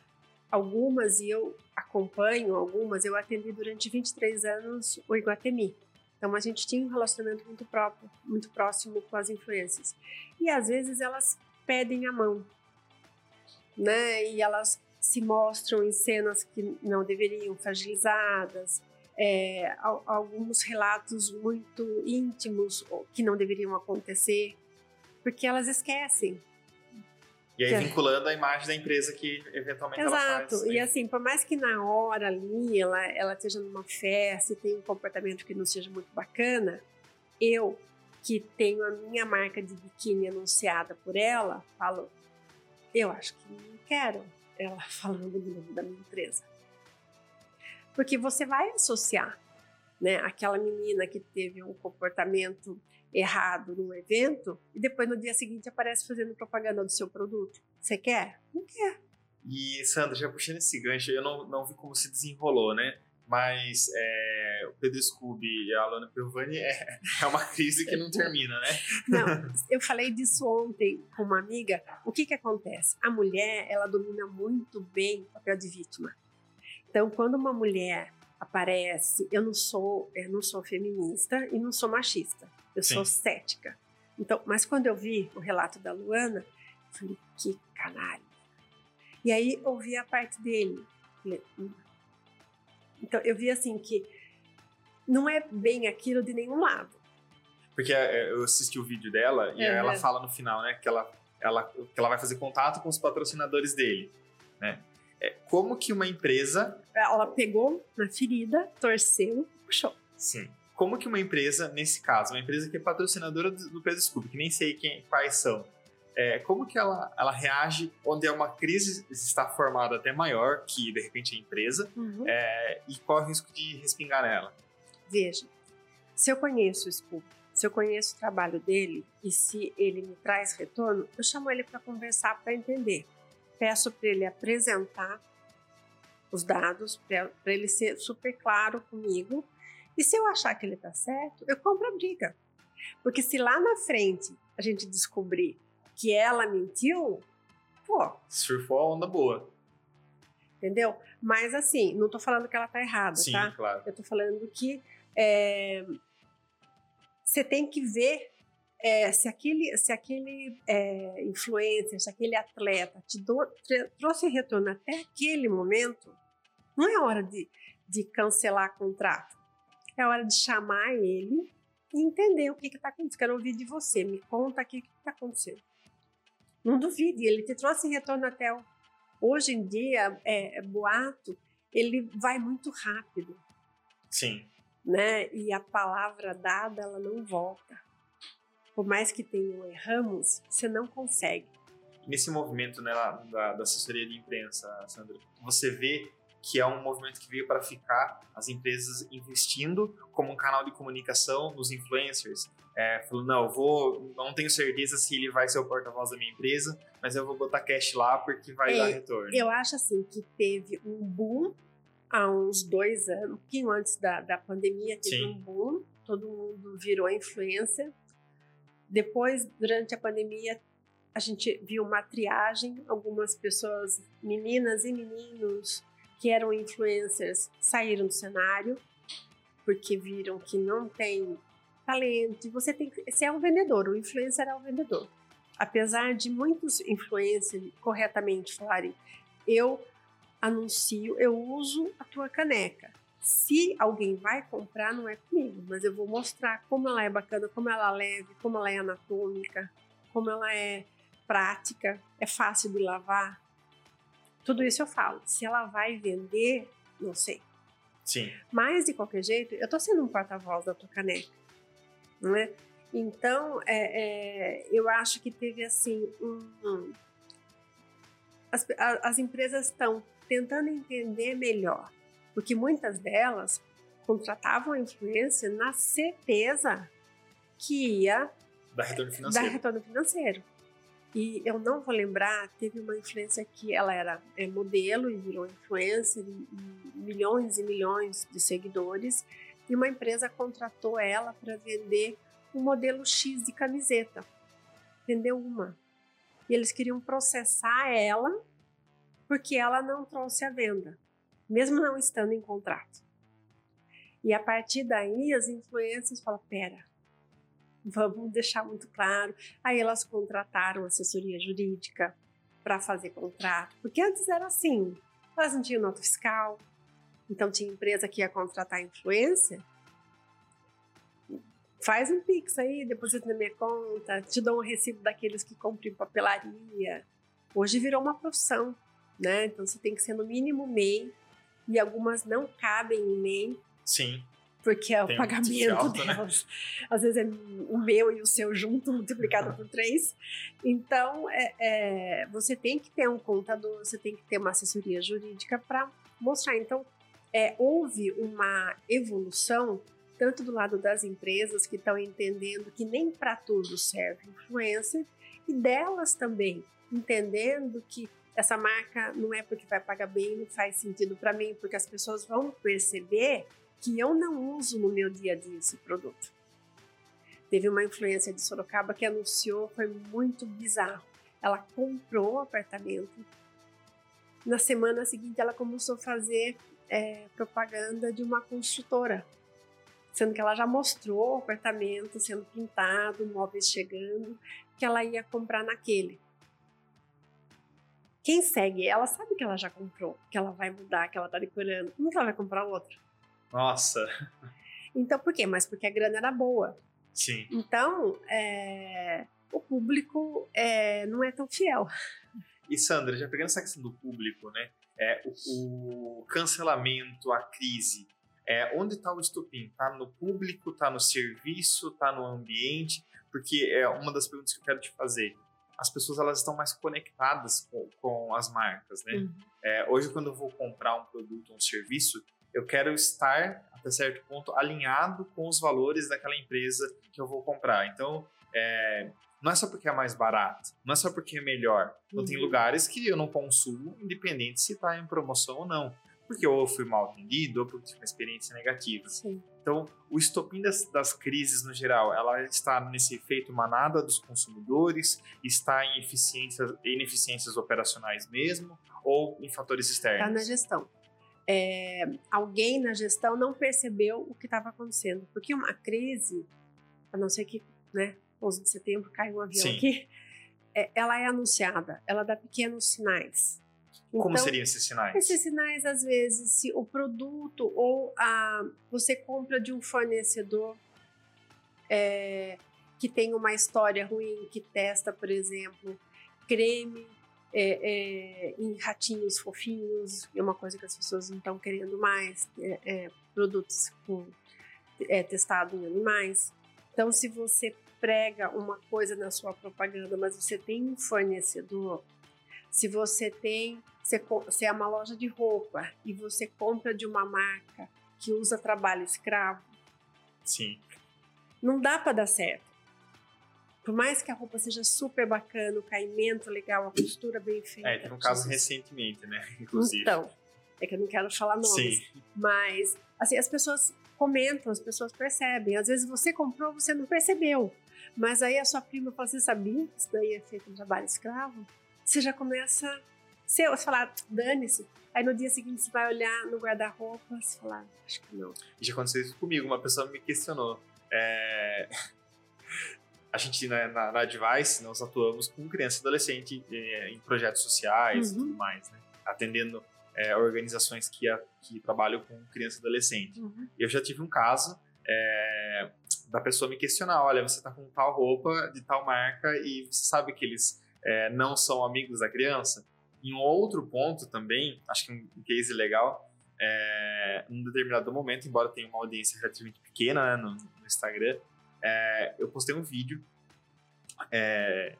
S2: Algumas, e eu acompanho algumas, eu atendi durante 23 anos o Iguatemi. Então a gente tinha um relacionamento muito próprio, muito próximo com as influências. E às vezes elas pedem a mão, né? E elas se mostram em cenas que não deveriam, fragilizadas, é, alguns relatos muito íntimos que não deveriam acontecer, porque elas esquecem
S1: e aí, vinculando a imagem da empresa que eventualmente Exato. ela faz.
S2: Exato. E assim, por mais que na hora ali ela, ela esteja numa festa e tenha um comportamento que não seja muito bacana, eu, que tenho a minha marca de biquíni anunciada por ela, falo, eu acho que não quero ela falando do nome da minha empresa. Porque você vai associar, né, aquela menina que teve um comportamento errado num evento e depois no dia seguinte aparece fazendo propaganda do seu produto. Você quer? Não quer.
S1: E, Sandra, já puxando esse gancho, eu não, não vi como se desenrolou, né? Mas é, o Pedro Scooby e a Alana Piovani é, é uma crise que não termina, né?
S2: Não, eu falei disso ontem com uma amiga. O que que acontece? A mulher, ela domina muito bem o papel de vítima. Então, quando uma mulher aparece, eu não sou, eu não sou feminista e não sou machista. Eu Sim. sou cética. Então, mas quando eu vi o relato da Luana, eu falei, que canalha. E aí ouvi a parte dele. Hum. Então eu vi assim que não é bem aquilo de nenhum lado.
S1: Porque é, eu assisti o vídeo dela e uhum. ela fala no final, né, que ela, ela, que ela vai fazer contato com os patrocinadores dele, né? É, como que uma empresa...
S2: Ela pegou na ferida, torceu puxou.
S1: Sim como que uma empresa, nesse caso, uma empresa que é patrocinadora do Pedro Scooby, que nem sei quem, quais são, é, como que ela, ela reage onde é uma crise está formada até maior que, de repente, a empresa, uhum. é, e qual é o risco de respingar nela?
S2: Veja, se eu conheço o Scooby, se eu conheço o trabalho dele e se ele me traz retorno, eu chamo ele para conversar, para entender. Peço para ele apresentar os dados, para ele ser super claro comigo e se eu achar que ele está certo, eu compro a briga. Porque se lá na frente a gente descobrir que ela mentiu, pô.
S1: Surfou a onda boa.
S2: Entendeu? Mas assim, não estou falando que ela está errada,
S1: Sim,
S2: tá?
S1: claro.
S2: Eu estou falando que é, você tem que ver é, se aquele, se aquele é, influencer, se aquele atleta te do, trouxe retorno até aquele momento, não é hora de, de cancelar contrato. É hora de chamar ele e entender o que está acontecendo. Quero ouvir de você. Me conta aqui o que está acontecendo. Não duvide, ele te trouxe retorno até o... Hoje em dia, é, é, boato, ele vai muito rápido.
S1: Sim.
S2: Né? E a palavra dada, ela não volta. Por mais que tenham erramos, você não consegue.
S1: Nesse movimento né, da, da assessoria de imprensa, Sandra, você vê que é um movimento que veio para ficar, as empresas investindo como um canal de comunicação nos influencers. É, falando, não, eu vou, não tenho certeza se ele vai ser o porta-voz da minha empresa, mas eu vou botar cash lá porque vai é, dar retorno.
S2: Eu acho assim que teve um boom há uns dois anos, um pouquinho antes da, da pandemia, teve Sim. um boom, todo mundo virou influencer. Depois, durante a pandemia, a gente viu uma triagem, algumas pessoas, meninas e meninos, que eram influencers saíram do cenário porque viram que não tem talento e você tem você é um vendedor, o influencer é um vendedor. Apesar de muitos influencers corretamente falarem, eu anuncio, eu uso a tua caneca. Se alguém vai comprar, não é comigo, mas eu vou mostrar como ela é bacana, como ela é leve, como ela é anatômica, como ela é prática, é fácil de lavar. Tudo isso eu falo. Se ela vai vender, não sei.
S1: Sim.
S2: Mas, de qualquer jeito, eu tô sendo um porta-voz da tua caneca, não é? Então, é, é, eu acho que teve assim um, um as, as empresas estão tentando entender melhor, porque muitas delas contratavam a influência na certeza que ia
S1: dar retorno financeiro.
S2: Dar retorno financeiro. E eu não vou lembrar, teve uma influência que ela era é, modelo e virou influencer, e, e milhões e milhões de seguidores, e uma empresa contratou ela para vender um modelo X de camiseta. Vendeu uma. E eles queriam processar ela porque ela não trouxe a venda, mesmo não estando em contrato. E a partir daí as influências falam: pera, vamos deixar muito claro. Aí elas contrataram assessoria jurídica para fazer contrato, porque antes era assim: elas não tinham nota fiscal, então tinha empresa que ia contratar influência faz um pix aí, deposita na minha conta, te dou um recibo daqueles que compram papelaria. Hoje virou uma profissão, né? Então você tem que ser no mínimo MEI e algumas não cabem em MEI.
S1: Sim.
S2: Porque é o tem pagamento alto, né? delas. Né? Às vezes é o meu e o seu junto, multiplicado por três. Então, é, é, você tem que ter um contador, você tem que ter uma assessoria jurídica para mostrar. Então, é, houve uma evolução tanto do lado das empresas que estão entendendo que nem para tudo serve influencer, e delas também entendendo que essa marca não é porque vai pagar bem, não faz sentido para mim, porque as pessoas vão perceber que eu não uso no meu dia a dia esse produto. Teve uma influência de Sorocaba que anunciou, foi muito bizarro. Ela comprou o apartamento. Na semana seguinte, ela começou a fazer é, propaganda de uma construtora sendo que ela já mostrou o apartamento sendo pintado, móveis chegando, que ela ia comprar naquele. Quem segue ela sabe que ela já comprou, que ela vai mudar, que ela tá decorando. Como que ela vai comprar outro?
S1: Nossa!
S2: Então por quê? Mas porque a grana era boa.
S1: Sim.
S2: Então, é, o público é, não é tão fiel.
S1: E Sandra, já pegando essa questão do público, né? É, o, o cancelamento, a crise, é, onde está o estupim? Está no público, está no serviço, está no ambiente? Porque é uma das perguntas que eu quero te fazer. As pessoas elas estão mais conectadas com, com as marcas, né? Uhum. É, hoje, quando eu vou comprar um produto ou um serviço, eu quero estar, até certo ponto, alinhado com os valores daquela empresa que eu vou comprar. Então, é, não é só porque é mais barato, não é só porque é melhor. Então, uhum. tem lugares que eu não consumo, independente se está em promoção ou não porque ou eu fui mal atendido ou porque tive uma experiência negativa.
S2: Sim.
S1: Então, o estopim das, das, crises no geral, ela está nesse efeito manada dos consumidores, está em eficiências, ineficiências operacionais mesmo, ou em fatores externos?
S2: Está na gestão. É, alguém na gestão não percebeu o que estava acontecendo, porque uma crise, a não ser que, né, 11 de setembro caiu um avião Sim. aqui, é, ela é anunciada, ela dá pequenos sinais.
S1: Como então, seriam esses sinais?
S2: Esses sinais, às vezes, se o produto ou a, você compra de um fornecedor é, que tem uma história ruim, que testa, por exemplo, creme é, é, em ratinhos fofinhos, é uma coisa que as pessoas não estão querendo mais, é, é, produtos com, é, testado em animais. Então, se você prega uma coisa na sua propaganda, mas você tem um fornecedor se você tem, você é uma loja de roupa e você compra de uma marca que usa trabalho escravo,
S1: sim,
S2: não dá para dar certo. Por mais que a roupa seja super bacana, o caimento legal, a costura bem feita.
S1: É, teve um caso recentemente, né? Inclusive.
S2: Então, é que eu não quero falar nomes. Sim. Mas, assim, as pessoas comentam, as pessoas percebem. Às vezes você comprou, você não percebeu. Mas aí a sua prima fala, você sabia que isso daí é feito em trabalho escravo? Você já começa você, você falar, dane-se. Aí no dia seguinte você vai olhar no guarda-roupa e falar, acho que não.
S1: Já aconteceu isso comigo, uma pessoa me questionou. É... a gente né, na, na Advice nós atuamos com criança e adolescente é, em projetos sociais uhum. e tudo mais, né? atendendo é, organizações que, a, que trabalham com criança e adolescente. Uhum. Eu já tive um caso é, da pessoa me questionar, olha, você está com tal roupa de tal marca e você sabe que eles é, não são amigos da criança? Em um outro ponto também, acho que um case legal, é, em um determinado momento, embora tenha uma audiência relativamente pequena né, no, no Instagram, é, eu postei um vídeo é,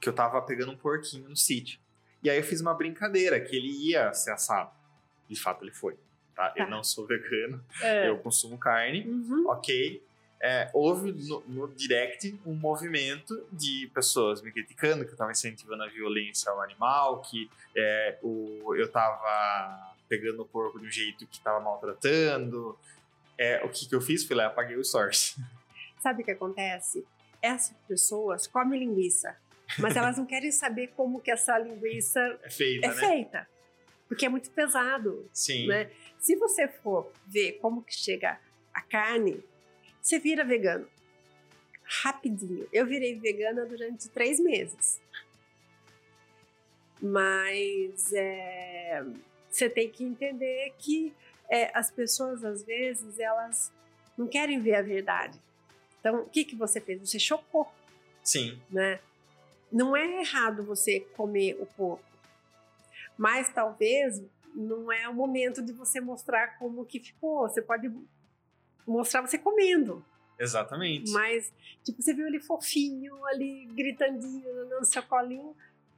S1: que eu tava pegando um porquinho no sítio. E aí eu fiz uma brincadeira que ele ia ser assado. De fato, ele foi. Tá? Eu tá. não sou vegano, é. eu consumo carne, uhum. ok. É, houve no, no, direct um movimento de pessoas me criticando que eu estava incentivando a violência ao animal, que é, o, eu estava pegando o porco de um jeito que estava maltratando. É, o que, que eu fiz? Fui lá apaguei o source.
S2: Sabe o que acontece? Essas pessoas comem linguiça, mas elas não querem saber como que essa linguiça
S1: é feita,
S2: é
S1: né?
S2: feita porque é muito pesado.
S1: Sim.
S2: Né? Se você for ver como que chega a carne, você vira vegano. Rapidinho. Eu virei vegana durante três meses. Mas é, você tem que entender que é, as pessoas, às vezes, elas não querem ver a verdade. Então, o que, que você fez? Você chocou.
S1: Sim.
S2: Né? Não é errado você comer o porco, mas talvez não é o momento de você mostrar como que ficou. Você pode mostrar você comendo.
S1: Exatamente.
S2: Mas, tipo, você viu ele fofinho, ali gritandinho no seu colinho.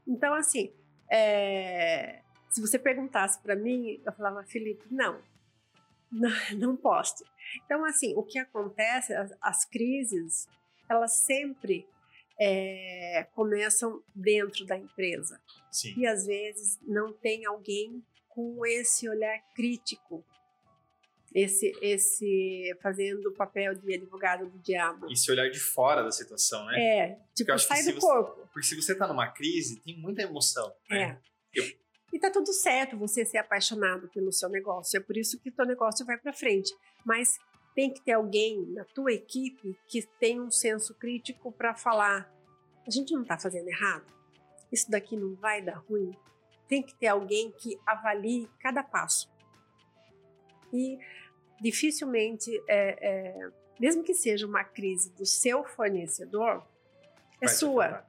S2: Então, assim, é... se você perguntasse para mim, eu falava, Felipe, não, não, não posso. Então, assim, o que acontece, as, as crises, elas sempre é, começam dentro da empresa.
S1: Sim.
S2: E às vezes não tem alguém com esse olhar crítico, esse, esse fazendo o papel de advogado do diabo.
S1: Esse olhar de fora da situação, né?
S2: É, tipo, sai do
S1: você,
S2: corpo.
S1: Porque se você tá numa crise, tem muita emoção. Né?
S2: É. Eu... E tá tudo certo você ser apaixonado pelo seu negócio. É por isso que teu negócio vai para frente. Mas tem que ter alguém na tua equipe que tem um senso crítico para falar: a gente não está fazendo errado, isso daqui não vai dar ruim. Tem que ter alguém que avalie cada passo. E dificilmente, é, é, mesmo que seja uma crise do seu fornecedor, é vai sua.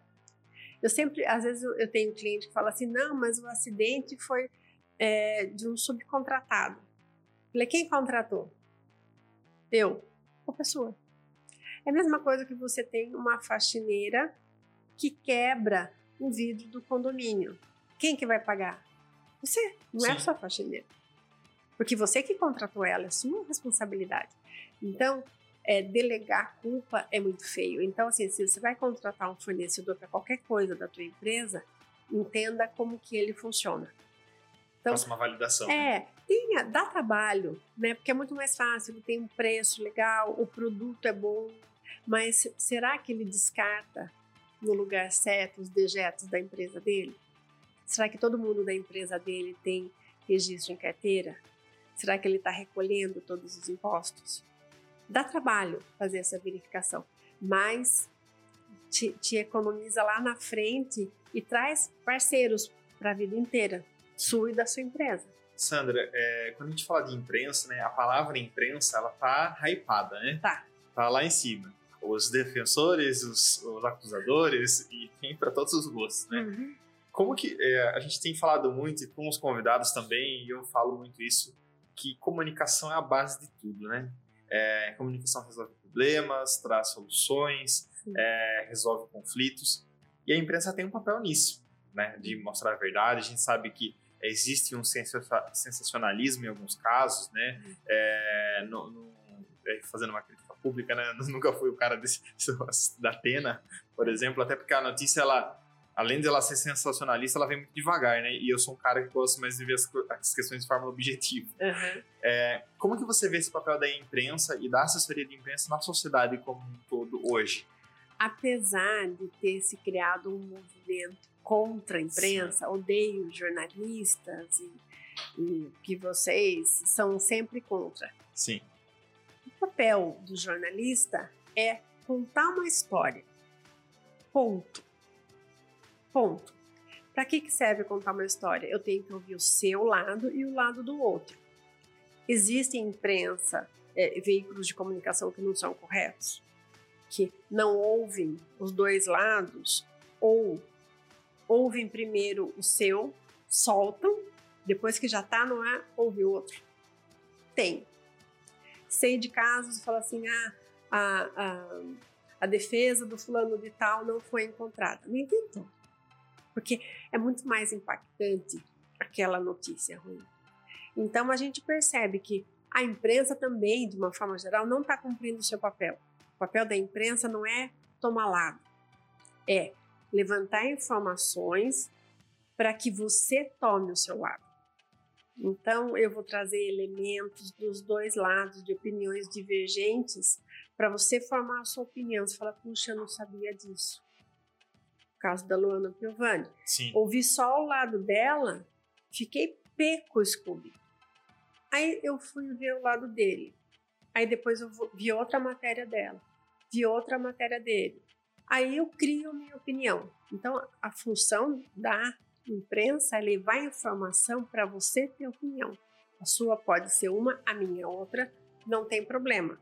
S2: Eu sempre, às vezes, eu tenho um cliente que fala assim: não, mas o acidente foi é, de um subcontratado. Falei, quem contratou? Eu. A pessoa. É a mesma coisa que você tem uma faxineira que quebra o vidro do condomínio. Quem que vai pagar? Você, não é Sim. é só faxineira. Porque você que contratou ela, é sua responsabilidade. Então, é, delegar culpa é muito feio. Então, assim, se você vai contratar um fornecedor para qualquer coisa da tua empresa, entenda como que ele funciona.
S1: Então, Faça uma validação.
S2: É, né? tenha, dá trabalho, né? Porque é muito mais fácil, tem um preço legal, o produto é bom, mas será que ele descarta no lugar certo os dejetos da empresa dele? Será que todo mundo da empresa dele tem registro em carteira? Será que ele está recolhendo todos os impostos? Dá trabalho fazer essa verificação, mas te, te economiza lá na frente e traz parceiros para a vida inteira, sua e da sua empresa.
S1: Sandra, é, quando a gente fala de imprensa, né, a palavra imprensa, ela tá hypada, né?
S2: Tá.
S1: Tá lá em cima. Os defensores, os, os acusadores e tem para todos os gostos, né? Uhum. Como que é, a gente tem falado muito e com os convidados também, e eu falo muito isso, que comunicação é a base de tudo, né? É, comunicação resolve problemas, traz soluções, é, resolve conflitos, e a imprensa tem um papel nisso, né? De mostrar a verdade. A gente sabe que existe um sensacionalismo em alguns casos, né? É, no, no, é, fazendo uma crítica pública, né? Nunca fui o cara desse, da Atena, por exemplo, até porque a notícia, ela, além de ela ser sensacionalista, ela vem muito devagar, né? E eu sou um cara que gosta mais de ver as, as questões de forma objetiva.
S2: Uhum.
S1: É, como que você vê esse papel da imprensa e da assessoria de imprensa na sociedade como um todo hoje?
S2: Apesar de ter se criado um movimento contra a imprensa, Sim. odeio jornalistas e, e que vocês são sempre contra.
S1: Sim.
S2: O papel do jornalista é contar uma história. Ponto. Ponto. Para que, que serve contar uma história? Eu tenho que ouvir o seu lado e o lado do outro. Existem imprensa, é, veículos de comunicação que não são corretos, que não ouvem os dois lados, ou ouvem primeiro o seu, soltam, depois que já está no ar, ouve o outro. Tem. Sei de casos e fala assim: ah, a, a, a defesa do fulano de tal não foi encontrada. Nem tentou. Porque é muito mais impactante aquela notícia ruim. Então a gente percebe que a imprensa também, de uma forma geral, não está cumprindo o seu papel. O papel da imprensa não é tomar lado, é levantar informações para que você tome o seu lado. Então, eu vou trazer elementos dos dois lados, de opiniões divergentes, para você formar a sua opinião. Você fala, puxa, eu não sabia disso. Caso da Luana Piovani.
S1: Sim.
S2: Ouvi só o lado dela, fiquei pé com o Scooby. Aí eu fui ver o lado dele. Aí depois eu vi outra matéria dela. Vi outra matéria dele. Aí eu crio minha opinião. Então, a função da imprensa é levar informação para você ter opinião. A sua pode ser uma, a minha outra, não tem problema.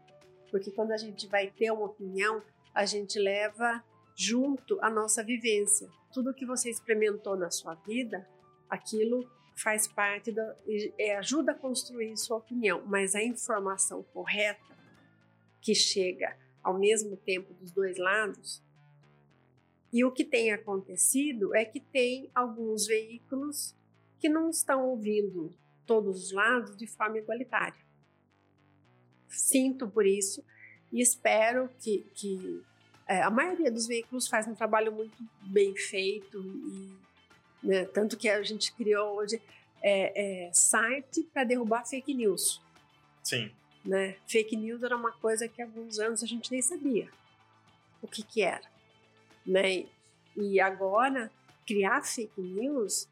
S2: Porque quando a gente vai ter uma opinião, a gente leva junto a nossa vivência. Tudo que você experimentou na sua vida, aquilo faz parte da é, ajuda a construir sua opinião, mas a informação correta que chega ao mesmo tempo dos dois lados. E o que tem acontecido é que tem alguns veículos que não estão ouvindo todos os lados de forma igualitária. Sinto por isso e espero que, que é, a maioria dos veículos faz um trabalho muito bem feito e né? Tanto que a gente criou hoje é, é, site para derrubar fake news.
S1: Sim.
S2: Né? Fake news era uma coisa que há alguns anos a gente nem sabia o que, que era. Né? E agora, criar fake news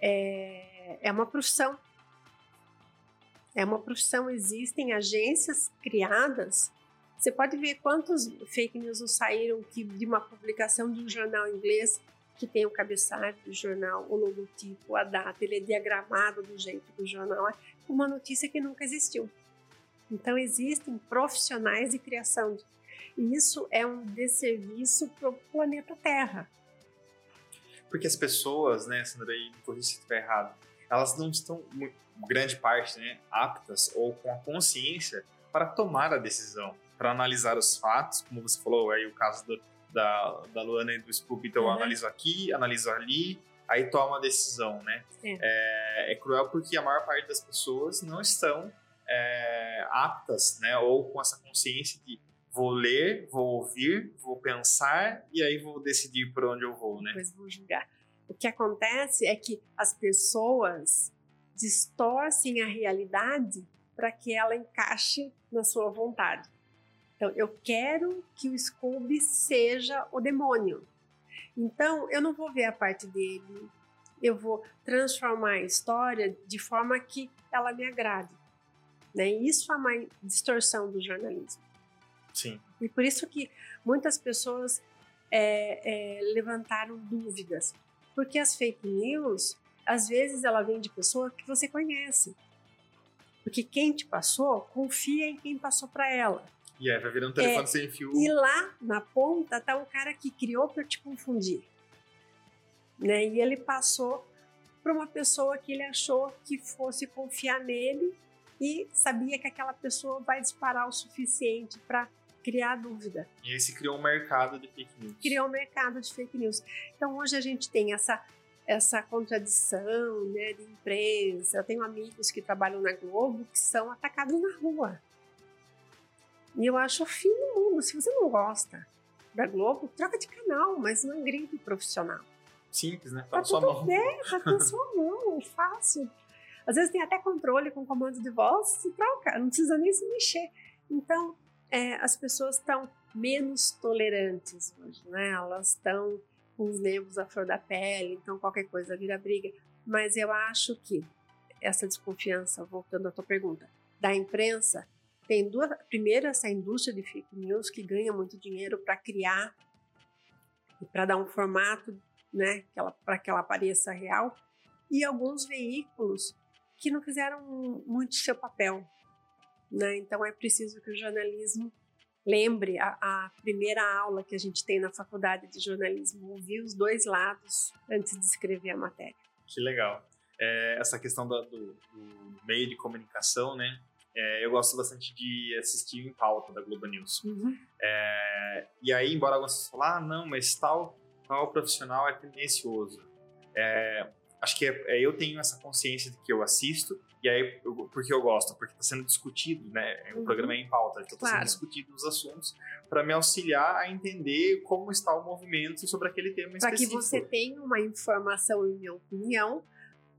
S2: é, é uma profissão. É uma profissão. Existem agências criadas. Você pode ver quantos fake news saíram que, de uma publicação de um jornal inglês que tem o cabeçalho do jornal, o logotipo, a data, ele é diagramado do jeito do jornal é, uma notícia que nunca existiu. Então existem profissionais de criação e isso é um desserviço para o planeta Terra.
S1: Porque as pessoas, né, Sandra, aí, me se estiver errado, elas não estão, grande parte, né, aptas ou com a consciência para tomar a decisão, para analisar os fatos, como você falou aí o caso do, da, da Luana e do Scoop, então uhum. eu analiso aqui, analiso ali, aí toma a decisão, né? É. é. É, cruel porque a maior parte das pessoas não estão é, aptas, né? Ou com essa consciência de vou ler, vou ouvir, vou pensar e aí vou decidir por onde eu vou, né?
S2: Depois vou julgar. O que acontece é que as pessoas distorcem a realidade para que ela encaixe na sua vontade. Então, eu quero que o Scooby seja o demônio. Então, eu não vou ver a parte dele, eu vou transformar a história de forma que ela me agrade. Né? Isso é uma distorção do jornalismo.
S1: Sim.
S2: E por isso que muitas pessoas é, é, levantaram dúvidas. Porque as fake news, às vezes, ela vem de pessoa que você conhece. Porque quem te passou, confia em quem passou para ela.
S1: E aí vai virar um telefone é, sem fio.
S2: E lá na ponta tá o cara que criou para te confundir. Né? E ele passou para uma pessoa que ele achou que fosse confiar nele e sabia que aquela pessoa vai disparar o suficiente para criar dúvida.
S1: E aí se criou um mercado de fake news.
S2: Criou um mercado de fake news. Então hoje a gente tem essa essa contradição né, de imprensa. Eu tenho amigos que trabalham na Globo que são atacados na rua. E eu acho o fim do mundo. Se você não gosta da Globo, troca de canal, mas não grite profissional.
S1: Simples, né?
S2: Tá, tá sua mão. É, tá na sua mão, fácil. Às vezes tem até controle com comando de voz, se troca, não precisa nem se mexer. Então, é, as pessoas estão menos tolerantes hoje, né? Elas estão com os nervos à flor da pele, então qualquer coisa vira briga. Mas eu acho que essa desconfiança, voltando à tua pergunta, da imprensa tem duas. Primeiro, essa indústria de fake news que ganha muito dinheiro para criar para dar um formato, né, para que ela pareça real, e alguns veículos que não fizeram muito seu papel. Né? Então é preciso que o jornalismo lembre a, a, primeira aula que a gente tem na faculdade de jornalismo, ouvir os dois lados antes de escrever a matéria.
S1: Que legal. É, essa questão do, do, do, meio de comunicação, né? É, eu gosto bastante de assistir em pauta da Globo News. Uhum. É, e aí, embora algumas pessoas falem, ah, não, mas tal, tal profissional é tendencioso. É, acho que é, é, eu tenho essa consciência de que eu assisto, e aí, eu, porque eu gosto, porque está sendo discutido, né? O uhum. programa é em pauta, então está claro. sendo discutido os assuntos para me auxiliar a entender como está o movimento sobre aquele tema
S2: pra específico. Para que você tenha uma informação, em minha opinião,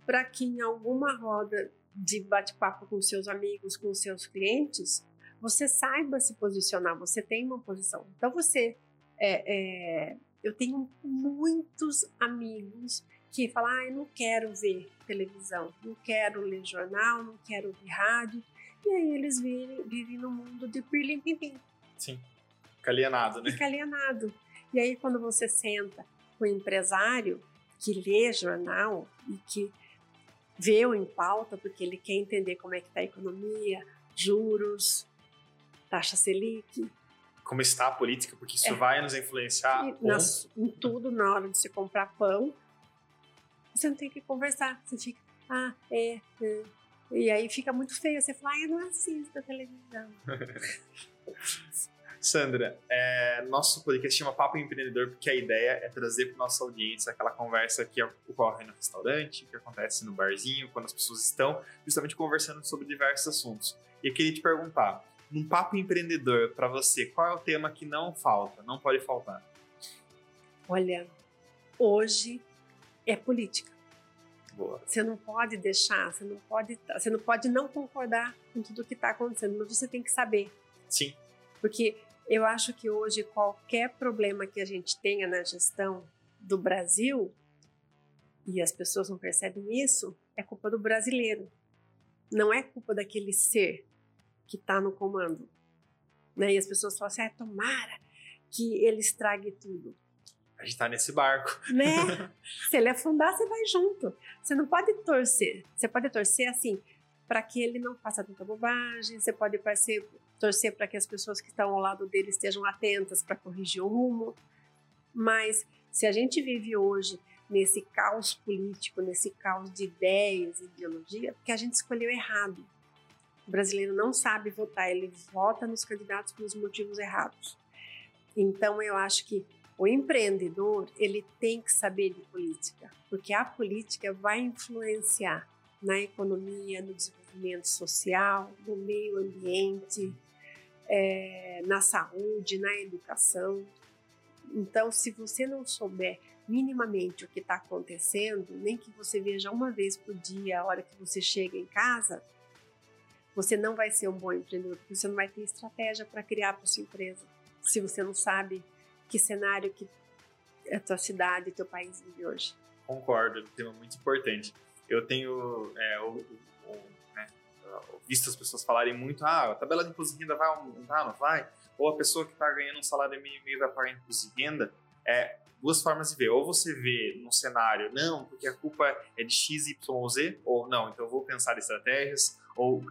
S2: para que em alguma roda de bate-papo com seus amigos, com seus clientes, você saiba se posicionar, você tem uma posição. Então você, é, é, eu tenho muitos amigos que falam, ah, eu não quero ver televisão, não quero ler jornal, não quero ouvir rádio, e aí eles vivem, vivem no mundo de pirlim-pim-pim.
S1: Sim, fica alienado, né?
S2: Fica alienado. E aí quando você senta com o empresário que lê jornal e que vê-o em pauta, porque ele quer entender como é que está a economia, juros, taxa Selic.
S1: Como está a política, porque isso é. vai nos influenciar
S2: nas, em tudo na hora de você comprar pão. Você não tem que conversar, você fica, ah, é, é. E aí fica muito feio, você fala, ah, eu não assisto a televisão.
S1: Sandra, é, nosso podcast chama Papo Empreendedor porque a ideia é trazer para nossa audiência aquela conversa que ocorre no restaurante, que acontece no barzinho, quando as pessoas estão justamente conversando sobre diversos assuntos. E eu queria te perguntar, num Papo Empreendedor, para você, qual é o tema que não falta, não pode faltar?
S2: Olha, hoje é política.
S1: Boa.
S2: Você não pode deixar, você não pode, você não pode não concordar com tudo que está acontecendo, mas você tem que saber.
S1: Sim.
S2: Porque eu acho que hoje qualquer problema que a gente tenha na gestão do Brasil, e as pessoas não percebem isso, é culpa do brasileiro. Não é culpa daquele ser que está no comando. Né? E as pessoas falam assim: ah, tomara que ele estrague tudo.
S1: A gente está nesse barco.
S2: Né? Se ele afundar, você vai junto. Você não pode torcer. Você pode torcer assim para que ele não faça tanta bobagem. Você pode torcer torcer para que as pessoas que estão ao lado dele estejam atentas para corrigir o rumo. Mas se a gente vive hoje nesse caos político, nesse caos de ideias e ideologia, é porque a gente escolheu errado. O brasileiro não sabe votar, ele vota nos candidatos pelos motivos errados. Então eu acho que o empreendedor, ele tem que saber de política, porque a política vai influenciar na economia, no desenvolvimento social, no meio ambiente, é, na saúde, na educação. Então, se você não souber minimamente o que está acontecendo, nem que você veja uma vez por dia a hora que você chega em casa, você não vai ser um bom empreendedor, porque você não vai ter estratégia para criar para sua empresa. Se você não sabe que cenário que a tua cidade, teu país vive hoje.
S1: Concordo, é um tema muito importante. Eu tenho é, visto as pessoas falarem muito, ah, a tabela de imposto de renda vai aumentar, não vai? Ou a pessoa que está ganhando um salário mínimo e vai pagar imposto de renda, é duas formas de ver. Ou você vê num cenário, não, porque a culpa é de X, Y ou Z, ou não, então eu vou pensar estratégias, ou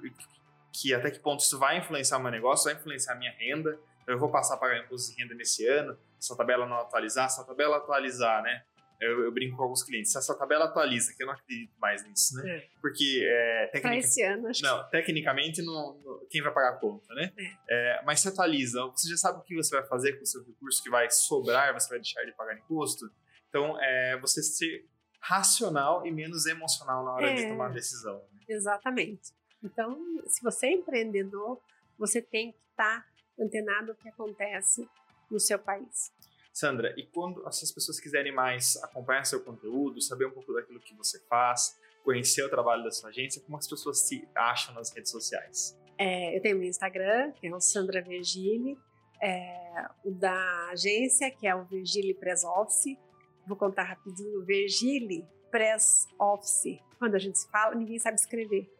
S1: que até que ponto isso vai influenciar meu negócio, vai influenciar a minha renda, então eu vou passar a pagar imposto de renda nesse ano, se a tabela não atualizar, se a tabela atualizar, né, eu, eu, brinco com alguns clientes, se essa tabela atualiza, que eu não acredito mais nisso, né? É. Porque é,
S2: tecnica... esse ano, acho
S1: Não, tecnicamente não, quem vai pagar a conta, né? É. É, mas se atualiza, você já sabe o que você vai fazer com o seu recurso que vai sobrar, você vai deixar de pagar imposto. Então, é você ser racional e menos emocional na hora de é. tomar a decisão. Né?
S2: Exatamente. Então, se você é empreendedor, você tem que estar tá antenado o que acontece no seu país.
S1: Sandra, e quando essas pessoas quiserem mais acompanhar seu conteúdo, saber um pouco daquilo que você faz, conhecer o trabalho da sua agência, como as pessoas se acham nas redes sociais?
S2: É, eu tenho meu Instagram, que é o Sandra Virgili, é, o da agência, que é o Virgili Press Office. Vou contar rapidinho, Virgili Press Office. Quando a gente se fala, ninguém sabe escrever.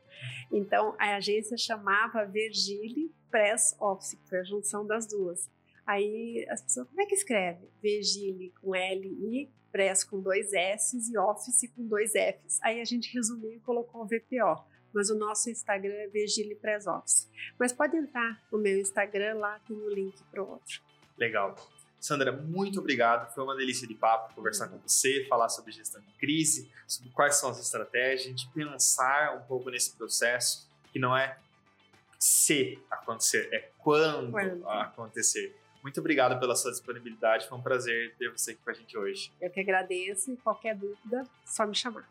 S2: Então, a agência chamava Virgili Press Office, que foi a junção das duas. Aí as pessoas, como é que escreve? Vigile com L-I, Press com dois S e Office com dois Fs. Aí a gente resumiu e colocou o VPO. Mas o nosso Instagram é Vigile Press Office. Mas pode entrar no meu Instagram, lá tem o link para o outro.
S1: Legal. Sandra, muito obrigado. Foi uma delícia de papo conversar com você, falar sobre gestão de crise, sobre quais são as estratégias, a gente pensar um pouco nesse processo, que não é se acontecer, é quando, quando. acontecer. Muito obrigado pela sua disponibilidade. Foi um prazer ter você aqui com a gente hoje.
S2: Eu que agradeço e qualquer dúvida, só me chamar.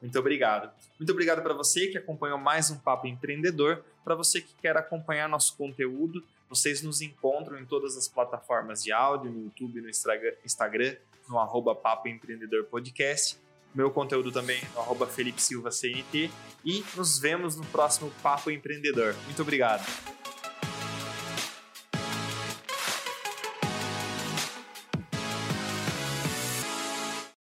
S1: Muito obrigado. Muito obrigado para você que acompanhou mais um Papo Empreendedor. Para você que quer acompanhar nosso conteúdo, vocês nos encontram em todas as plataformas de áudio, no YouTube, no Instagram, no arroba Papo Empreendedor Podcast. Meu conteúdo também no arroba Felipe Silva CNT. E nos vemos no próximo Papo Empreendedor. Muito obrigado.